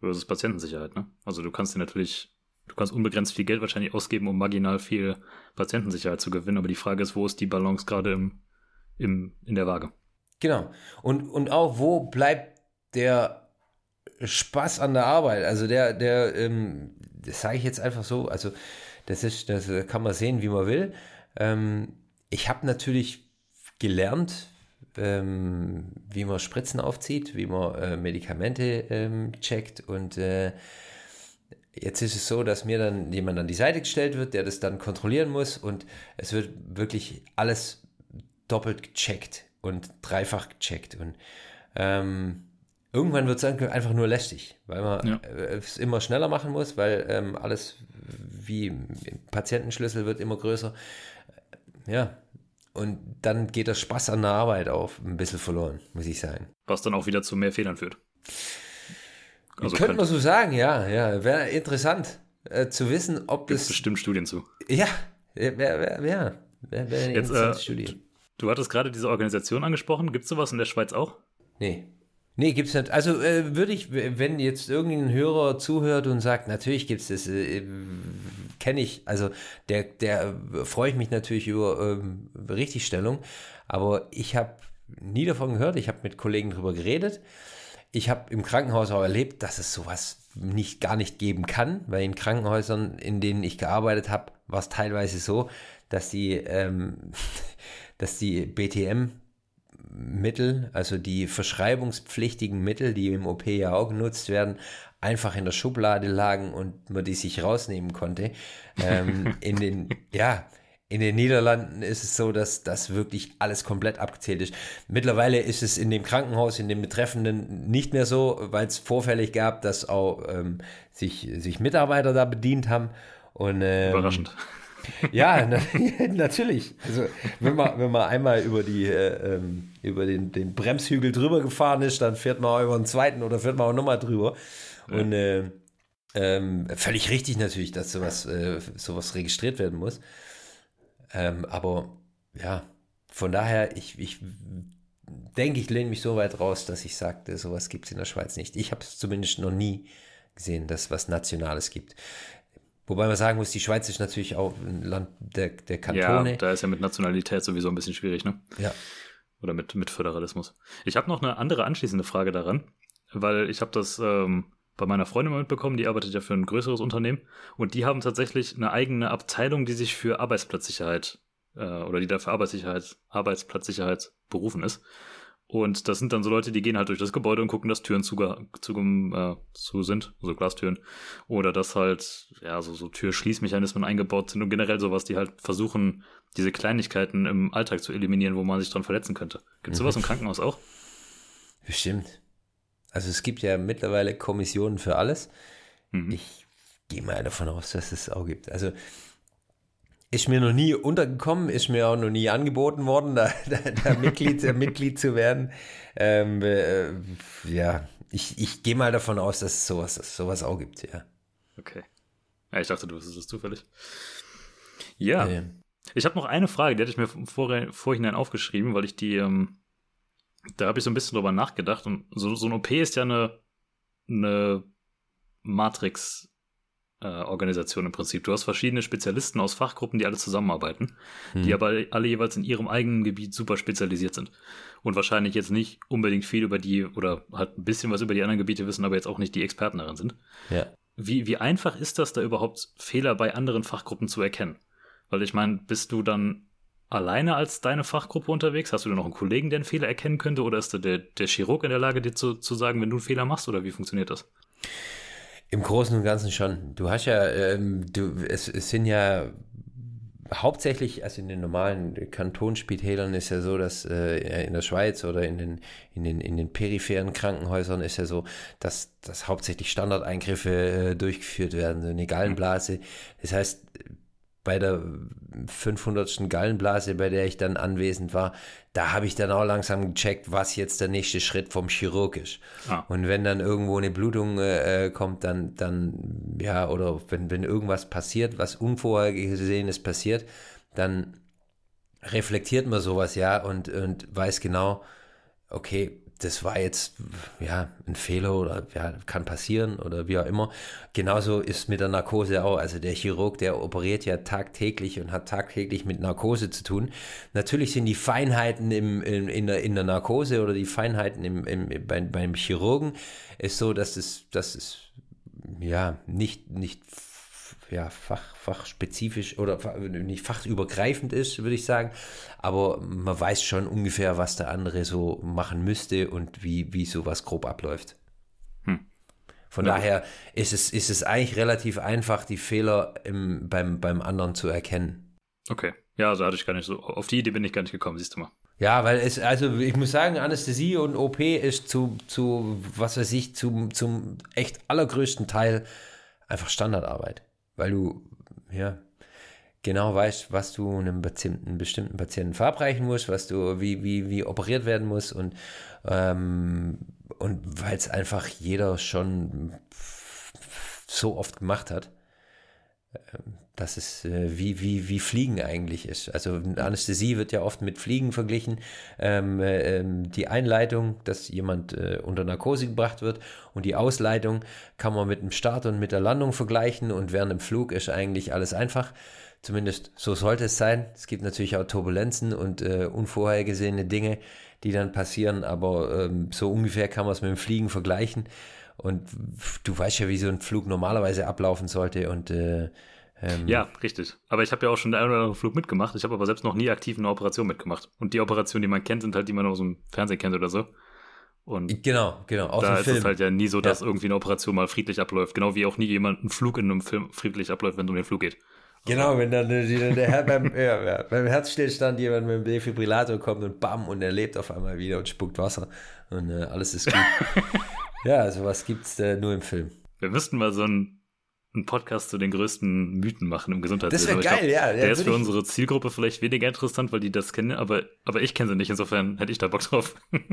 versus Patientensicherheit. Ne? Also du kannst dir natürlich, du kannst unbegrenzt viel Geld wahrscheinlich ausgeben, um marginal viel Patientensicherheit zu gewinnen. Aber die Frage ist, wo ist die Balance gerade im, im, in der Waage?
Genau. Und, und auch, wo bleibt der Spaß an der Arbeit? Also der, der, ähm, das sage ich jetzt einfach so, also das ist, das kann man sehen, wie man will. Ähm, ich habe natürlich gelernt, ähm, wie man Spritzen aufzieht, wie man äh, Medikamente ähm, checkt und äh, Jetzt ist es so, dass mir dann jemand an die Seite gestellt wird, der das dann kontrollieren muss und es wird wirklich alles doppelt gecheckt und dreifach gecheckt. Und ähm, irgendwann wird es einfach nur lästig, weil man ja. Äh, es immer schneller machen muss, weil ähm, alles wie Patientenschlüssel wird immer größer. Ja, und dann geht der Spaß an der Arbeit auf ein bisschen verloren, muss ich sagen.
Was dann auch wieder zu mehr Fehlern führt.
Also könnte man so sagen, ja, ja. Wäre interessant äh, zu wissen, ob
das. bestimmt Studien zu.
Ja, wäre wär, wär, wär, wär, wär eine
Jetzt, äh, Studie. Du hattest gerade diese Organisation angesprochen. Gibt es sowas in der Schweiz auch?
Nee. Nee, gibt's nicht. Also äh, würde ich, wenn jetzt irgendein Hörer zuhört und sagt, natürlich gibt's das, äh, kenne ich, also der, der freue ich mich natürlich über ähm, Richtigstellung, aber ich habe nie davon gehört, ich habe mit Kollegen darüber geredet. Ich habe im Krankenhaus auch erlebt, dass es sowas nicht gar nicht geben kann, weil in Krankenhäusern, in denen ich gearbeitet habe, war es teilweise so, dass die ähm, *laughs* dass die BTM-Mittel, also die verschreibungspflichtigen Mittel, die im OP ja auch genutzt werden, einfach in der Schublade lagen und man die sich rausnehmen konnte. ähm, *laughs* in den, ja, In den Niederlanden ist es so, dass das wirklich alles komplett abgezählt ist. Mittlerweile ist es in dem Krankenhaus, in dem Betreffenden nicht mehr so, weil es vorfällig gab, dass auch ähm, sich, sich Mitarbeiter da bedient haben. Und, ähm,
Überraschend.
Ja, na, *laughs* natürlich. Also wenn man, wenn man einmal über die äh, ähm, über den, den Bremshügel drüber gefahren ist, dann fährt man auch über den zweiten oder fährt man auch nochmal drüber. Ja. Und äh, ähm, völlig richtig natürlich, dass sowas, äh, sowas registriert werden muss. Ähm, aber ja, von daher, ich, ich denke, ich lehne mich so weit raus, dass ich sagte, sowas gibt es in der Schweiz nicht. Ich habe es zumindest noch nie gesehen, dass was Nationales gibt. Wobei man sagen muss, die Schweiz ist natürlich auch ein Land der, der Kantone.
Ja, da ist ja mit Nationalität sowieso ein bisschen schwierig, ne?
Ja.
Oder mit, mit Föderalismus. Ich habe noch eine andere anschließende Frage daran, weil ich habe das ähm, bei meiner Freundin mal mitbekommen, die arbeitet ja für ein größeres Unternehmen und die haben tatsächlich eine eigene Abteilung, die sich für Arbeitsplatzsicherheit äh, oder die da für Arbeitssicherheit, Arbeitsplatzsicherheit berufen ist. Und das sind dann so Leute, die gehen halt durch das Gebäude und gucken, dass Türen zu, zu, äh, zu sind, also Glastüren. Oder dass halt, ja, so, so Türschließmechanismen eingebaut sind und generell sowas, die halt versuchen, diese Kleinigkeiten im Alltag zu eliminieren, wo man sich dran verletzen könnte. Gibt es mhm. sowas im Krankenhaus auch?
Bestimmt. Also es gibt ja mittlerweile Kommissionen für alles. Mhm. Ich gehe mal davon aus, dass es auch gibt. Also ist mir noch nie untergekommen, ist mir auch noch nie angeboten worden, *laughs* da, da, da Mitglied, Mitglied zu werden. Ähm, äh, ja, ich, ich gehe mal davon aus, dass es sowas, dass sowas auch gibt, ja.
Okay. Ja, ich dachte, du wüsstest es zufällig. Ja. ja. Ich habe noch eine Frage, die hatte ich mir vor, vorhinein aufgeschrieben, weil ich die, ähm, da habe ich so ein bisschen drüber nachgedacht. Und so, so ein OP ist ja eine, eine Matrix äh, Organisation im Prinzip. Du hast verschiedene Spezialisten aus Fachgruppen, die alle zusammenarbeiten, hm. die aber alle jeweils in ihrem eigenen Gebiet super spezialisiert sind. Und wahrscheinlich jetzt nicht unbedingt viel über die oder halt ein bisschen was über die anderen Gebiete wissen, aber jetzt auch nicht die Experten darin sind.
Ja.
Wie, wie einfach ist das, da überhaupt Fehler bei anderen Fachgruppen zu erkennen? Weil ich meine, bist du dann alleine als deine Fachgruppe unterwegs? Hast du noch einen Kollegen, der einen Fehler erkennen könnte? Oder ist der, der Chirurg in der Lage, dir zu, zu sagen, wenn du einen Fehler machst? Oder wie funktioniert das?
Im Großen und Ganzen schon. Du hast ja, ähm, du, es, es sind ja hauptsächlich, also in den normalen Kantonsspitälern ist ja so, dass äh, in der Schweiz oder in den, in, den, in den peripheren Krankenhäusern ist ja so, dass, dass hauptsächlich Standardeingriffe äh, durchgeführt werden, so eine Gallenblase. Das heißt, bei der 500. Gallenblase, bei der ich dann anwesend war, da habe ich dann auch langsam gecheckt, was jetzt der nächste Schritt vom Chirurg ist. Ah. Und wenn dann irgendwo eine Blutung äh, kommt, dann, dann, ja, oder wenn, wenn irgendwas passiert, was Unvorhergesehenes passiert, dann reflektiert man sowas ja und, und weiß genau, okay, das war jetzt ja ein Fehler oder ja, kann passieren oder wie auch immer. Genauso ist mit der Narkose auch. Also der Chirurg, der operiert ja tagtäglich und hat tagtäglich mit Narkose zu tun. Natürlich sind die Feinheiten im, in, in, der, in der Narkose oder die Feinheiten im, im, beim, beim Chirurgen ist so, dass es, dass es ja nicht, nicht ja, fach, fachspezifisch oder nicht fachübergreifend ist, würde ich sagen. Aber man weiß schon ungefähr, was der andere so machen müsste und wie, wie sowas grob abläuft. Hm. Von ja. daher ist es, ist es eigentlich relativ einfach, die Fehler im, beim, beim anderen zu erkennen.
Okay. Ja, also hatte ich gar nicht so. Auf die Idee bin ich gar nicht gekommen, siehst du mal.
Ja, weil es, also ich muss sagen, Anästhesie und OP ist zu, zu was weiß ich, zum, zum echt allergrößten Teil einfach Standardarbeit weil du ja genau weißt, was du einem bestimmten, bestimmten Patienten verabreichen musst, was du, wie, wie, wie operiert werden muss und, ähm, und weil es einfach jeder schon so oft gemacht hat, ähm, dass es äh, wie, wie, wie Fliegen eigentlich ist. Also Anästhesie wird ja oft mit Fliegen verglichen. Ähm, äh, ähm, die Einleitung, dass jemand äh, unter Narkose gebracht wird und die Ausleitung kann man mit dem Start und mit der Landung vergleichen und während dem Flug ist eigentlich alles einfach. Zumindest so sollte es sein. Es gibt natürlich auch Turbulenzen und äh, unvorhergesehene Dinge, die dann passieren, aber ähm, so ungefähr kann man es mit dem Fliegen vergleichen. Und du weißt ja, wie so ein Flug normalerweise ablaufen sollte und äh,
ähm, ja, richtig. Aber ich habe ja auch schon den einen oder anderen Flug mitgemacht. Ich habe aber selbst noch nie aktiv eine Operation mitgemacht. Und die Operationen, die man kennt, sind halt die man aus dem Fernsehen kennt oder so. Und
genau, genau.
Aus da ist Film. es halt ja nie so, dass ja. irgendwie eine Operation mal friedlich abläuft. Genau wie auch nie jemand ein Flug in einem Film friedlich abläuft, wenn es um den Flug geht.
Genau, wenn dann, der, der Herr beim, *laughs* ja, beim Herzstillstand jemand mit dem Defibrillator kommt und bam, und er lebt auf einmal wieder und spuckt Wasser und äh, alles ist gut. *laughs* ja, sowas gibt es äh, nur im Film.
Wir müssten mal so einen, einen Podcast zu den größten Mythen machen im Gesundheitswesen.
Das wäre geil, glaub, ja.
Der ist für unsere Zielgruppe vielleicht weniger interessant, weil die das kennen, aber, aber ich kenne sie nicht, insofern hätte ich da Bock drauf. *laughs*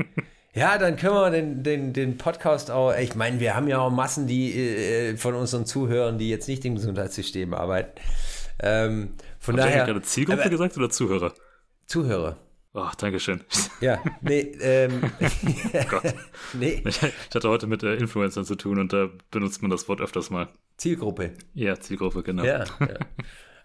Ja, dann können wir den, den, den Podcast auch, ich meine, wir haben ja auch Massen die äh, von unseren Zuhörern, die jetzt nicht im Gesundheitssystem arbeiten. Ähm, von
Hast
daher.
du gerade Zielgruppe aber, gesagt oder Zuhörer?
Zuhörer.
Oh, danke schön.
Ja, nee, ähm, *laughs*
oh Gott. *laughs* nee. Ich, ich, hatte heute mit äh, Influencern zu tun und da benutzt man das Wort öfters mal.
Zielgruppe.
Ja, Zielgruppe, genau.
Ja, ja. *laughs*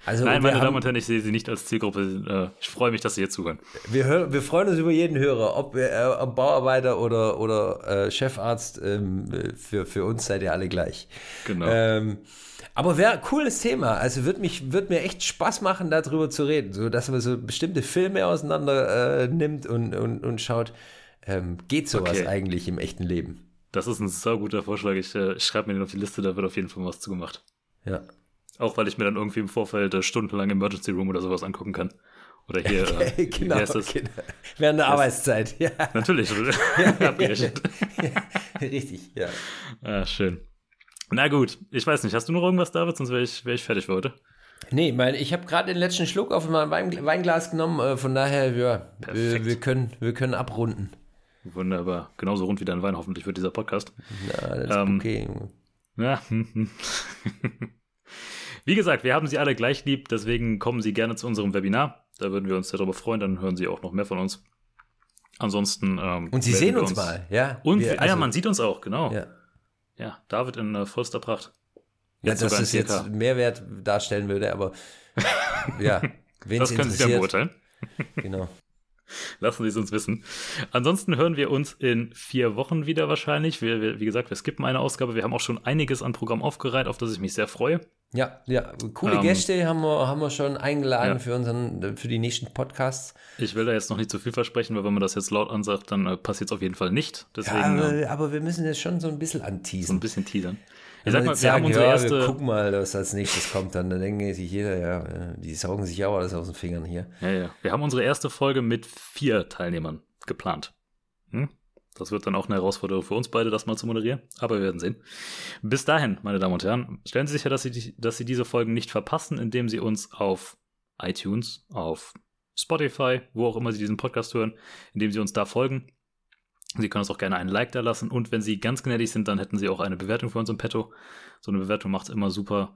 Also, Nein, meine haben, Damen und Herren, ich sehe Sie nicht als Zielgruppe. Äh, ich freue mich, dass Sie hier zuhören.
Wir, hören, wir freuen uns über jeden Hörer, ob, äh, ob Bauarbeiter oder, oder äh, Chefarzt. Ähm, für, für uns seid ihr alle gleich.
Genau.
Ähm, aber wäre cooles Thema. Also wird mich wird mir echt Spaß machen, darüber zu reden, so dass man so bestimmte Filme auseinander äh, nimmt und, und, und schaut, ähm, geht sowas okay. eigentlich im echten Leben?
Das ist ein sehr guter Vorschlag. Ich, äh, ich schreibe mir den auf die Liste, da wird auf jeden Fall was zugemacht.
Ja.
Auch weil ich mir dann irgendwie im Vorfeld äh, stundenlang Emergency Room oder sowas angucken kann. Oder hier. *laughs*
Okay, äh, genau, genau. Während der Arbeitszeit, ja.
Natürlich. *laughs* *laughs*
ja, richtig, ja.
Ah, schön. Na gut, ich weiß nicht. Hast du noch irgendwas, David? Sonst wäre ich, wär ich fertig für heute.
Nee, mein, ich habe gerade den letzten Schluck auf mein Wein, Weinglas genommen. Äh, von daher, ja, wir, wir, können, wir können abrunden.
Wunderbar. Genauso rund wie dein Wein hoffentlich wird dieser Podcast.
Ja, das ist ähm, okay.
Ja. *laughs* wie gesagt, wir haben sie alle gleich lieb, deswegen kommen Sie gerne zu unserem Webinar. Da würden wir uns sehr darüber freuen, dann hören Sie auch noch mehr von uns. Ansonsten. Ähm,
Und Sie sehen uns, uns, mal, ja.
Und wir, also, ah ja, man sieht uns auch, genau.
Ja.
Ja, David in äh, vollster Pracht.
Jetzt ja, dass es jetzt Mehrwert darstellen würde, aber *laughs* ja,
wen Das können Sie dann beurteilen.
genau.
Lassen Sie es uns wissen. Ansonsten hören wir uns in vier Wochen wieder wahrscheinlich. Wir, wir, wie gesagt, wir skippen eine Ausgabe. Wir haben auch schon einiges an Programm aufgereiht, auf das ich mich sehr freue.
Ja, ja, coole ähm, Gäste haben wir, haben wir schon eingeladen ja. für unseren, für die nächsten Podcasts.
Ich will da jetzt noch nicht zu viel versprechen, weil wenn man das jetzt laut ansagt, dann äh, passiert es auf jeden Fall nicht. Deswegen, ja,
aber, ähm, aber, wir müssen jetzt schon so ein bisschen anteasen.
So ein bisschen teasern.
Ich sag mal, wir sagen, haben unsere ja, erste. Wir gucken mal, was als nächstes kommt. Dann, dann denkt sich jeder, ja, äh, die saugen sich auch alles aus den Fingern hier.
Ja, ja. Wir haben unsere erste Folge mit vier Teilnehmern geplant. Hm? Das wird dann auch eine Herausforderung für uns beide, das mal zu moderieren. Aber wir werden sehen. Bis dahin, meine Damen und Herren, stellen Sie sicher, dass Sie, dass Sie diese Folgen nicht verpassen, indem Sie uns auf iTunes, auf Spotify, wo auch immer Sie diesen Podcast hören, indem Sie uns da folgen. Sie können uns auch gerne einen Like da lassen und wenn Sie ganz gnädig sind, dann hätten Sie auch eine Bewertung für uns im Petto. So eine Bewertung macht es immer super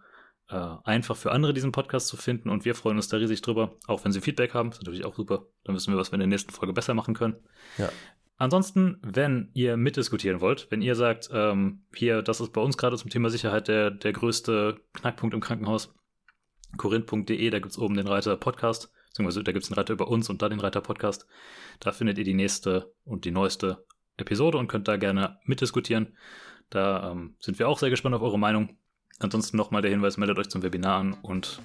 äh, einfach für andere, diesen Podcast zu finden und wir freuen uns da riesig drüber. Auch wenn Sie Feedback haben, ist natürlich auch super. Dann wissen wir, was wir in der nächsten Folge besser machen können.
Ja.
Ansonsten, wenn ihr mitdiskutieren wollt, wenn ihr sagt, ähm, hier, das ist bei uns gerade zum Thema Sicherheit der, der größte Knackpunkt im Krankenhaus, korinth.de, da gibt es oben den Reiter Podcast, beziehungsweise da gibt es den Reiter über uns und da den Reiter Podcast. Da findet ihr die nächste und die neueste Episode und könnt da gerne mitdiskutieren. Da ähm, sind wir auch sehr gespannt auf eure Meinung. Ansonsten nochmal der Hinweis, meldet euch zum Webinar an und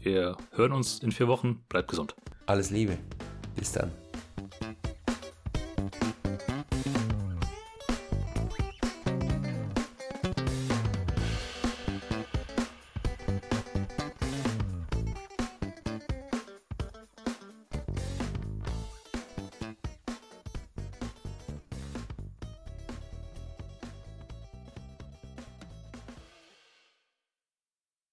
wir hören uns in vier Wochen. Bleibt gesund.
Alles Liebe. Bis dann.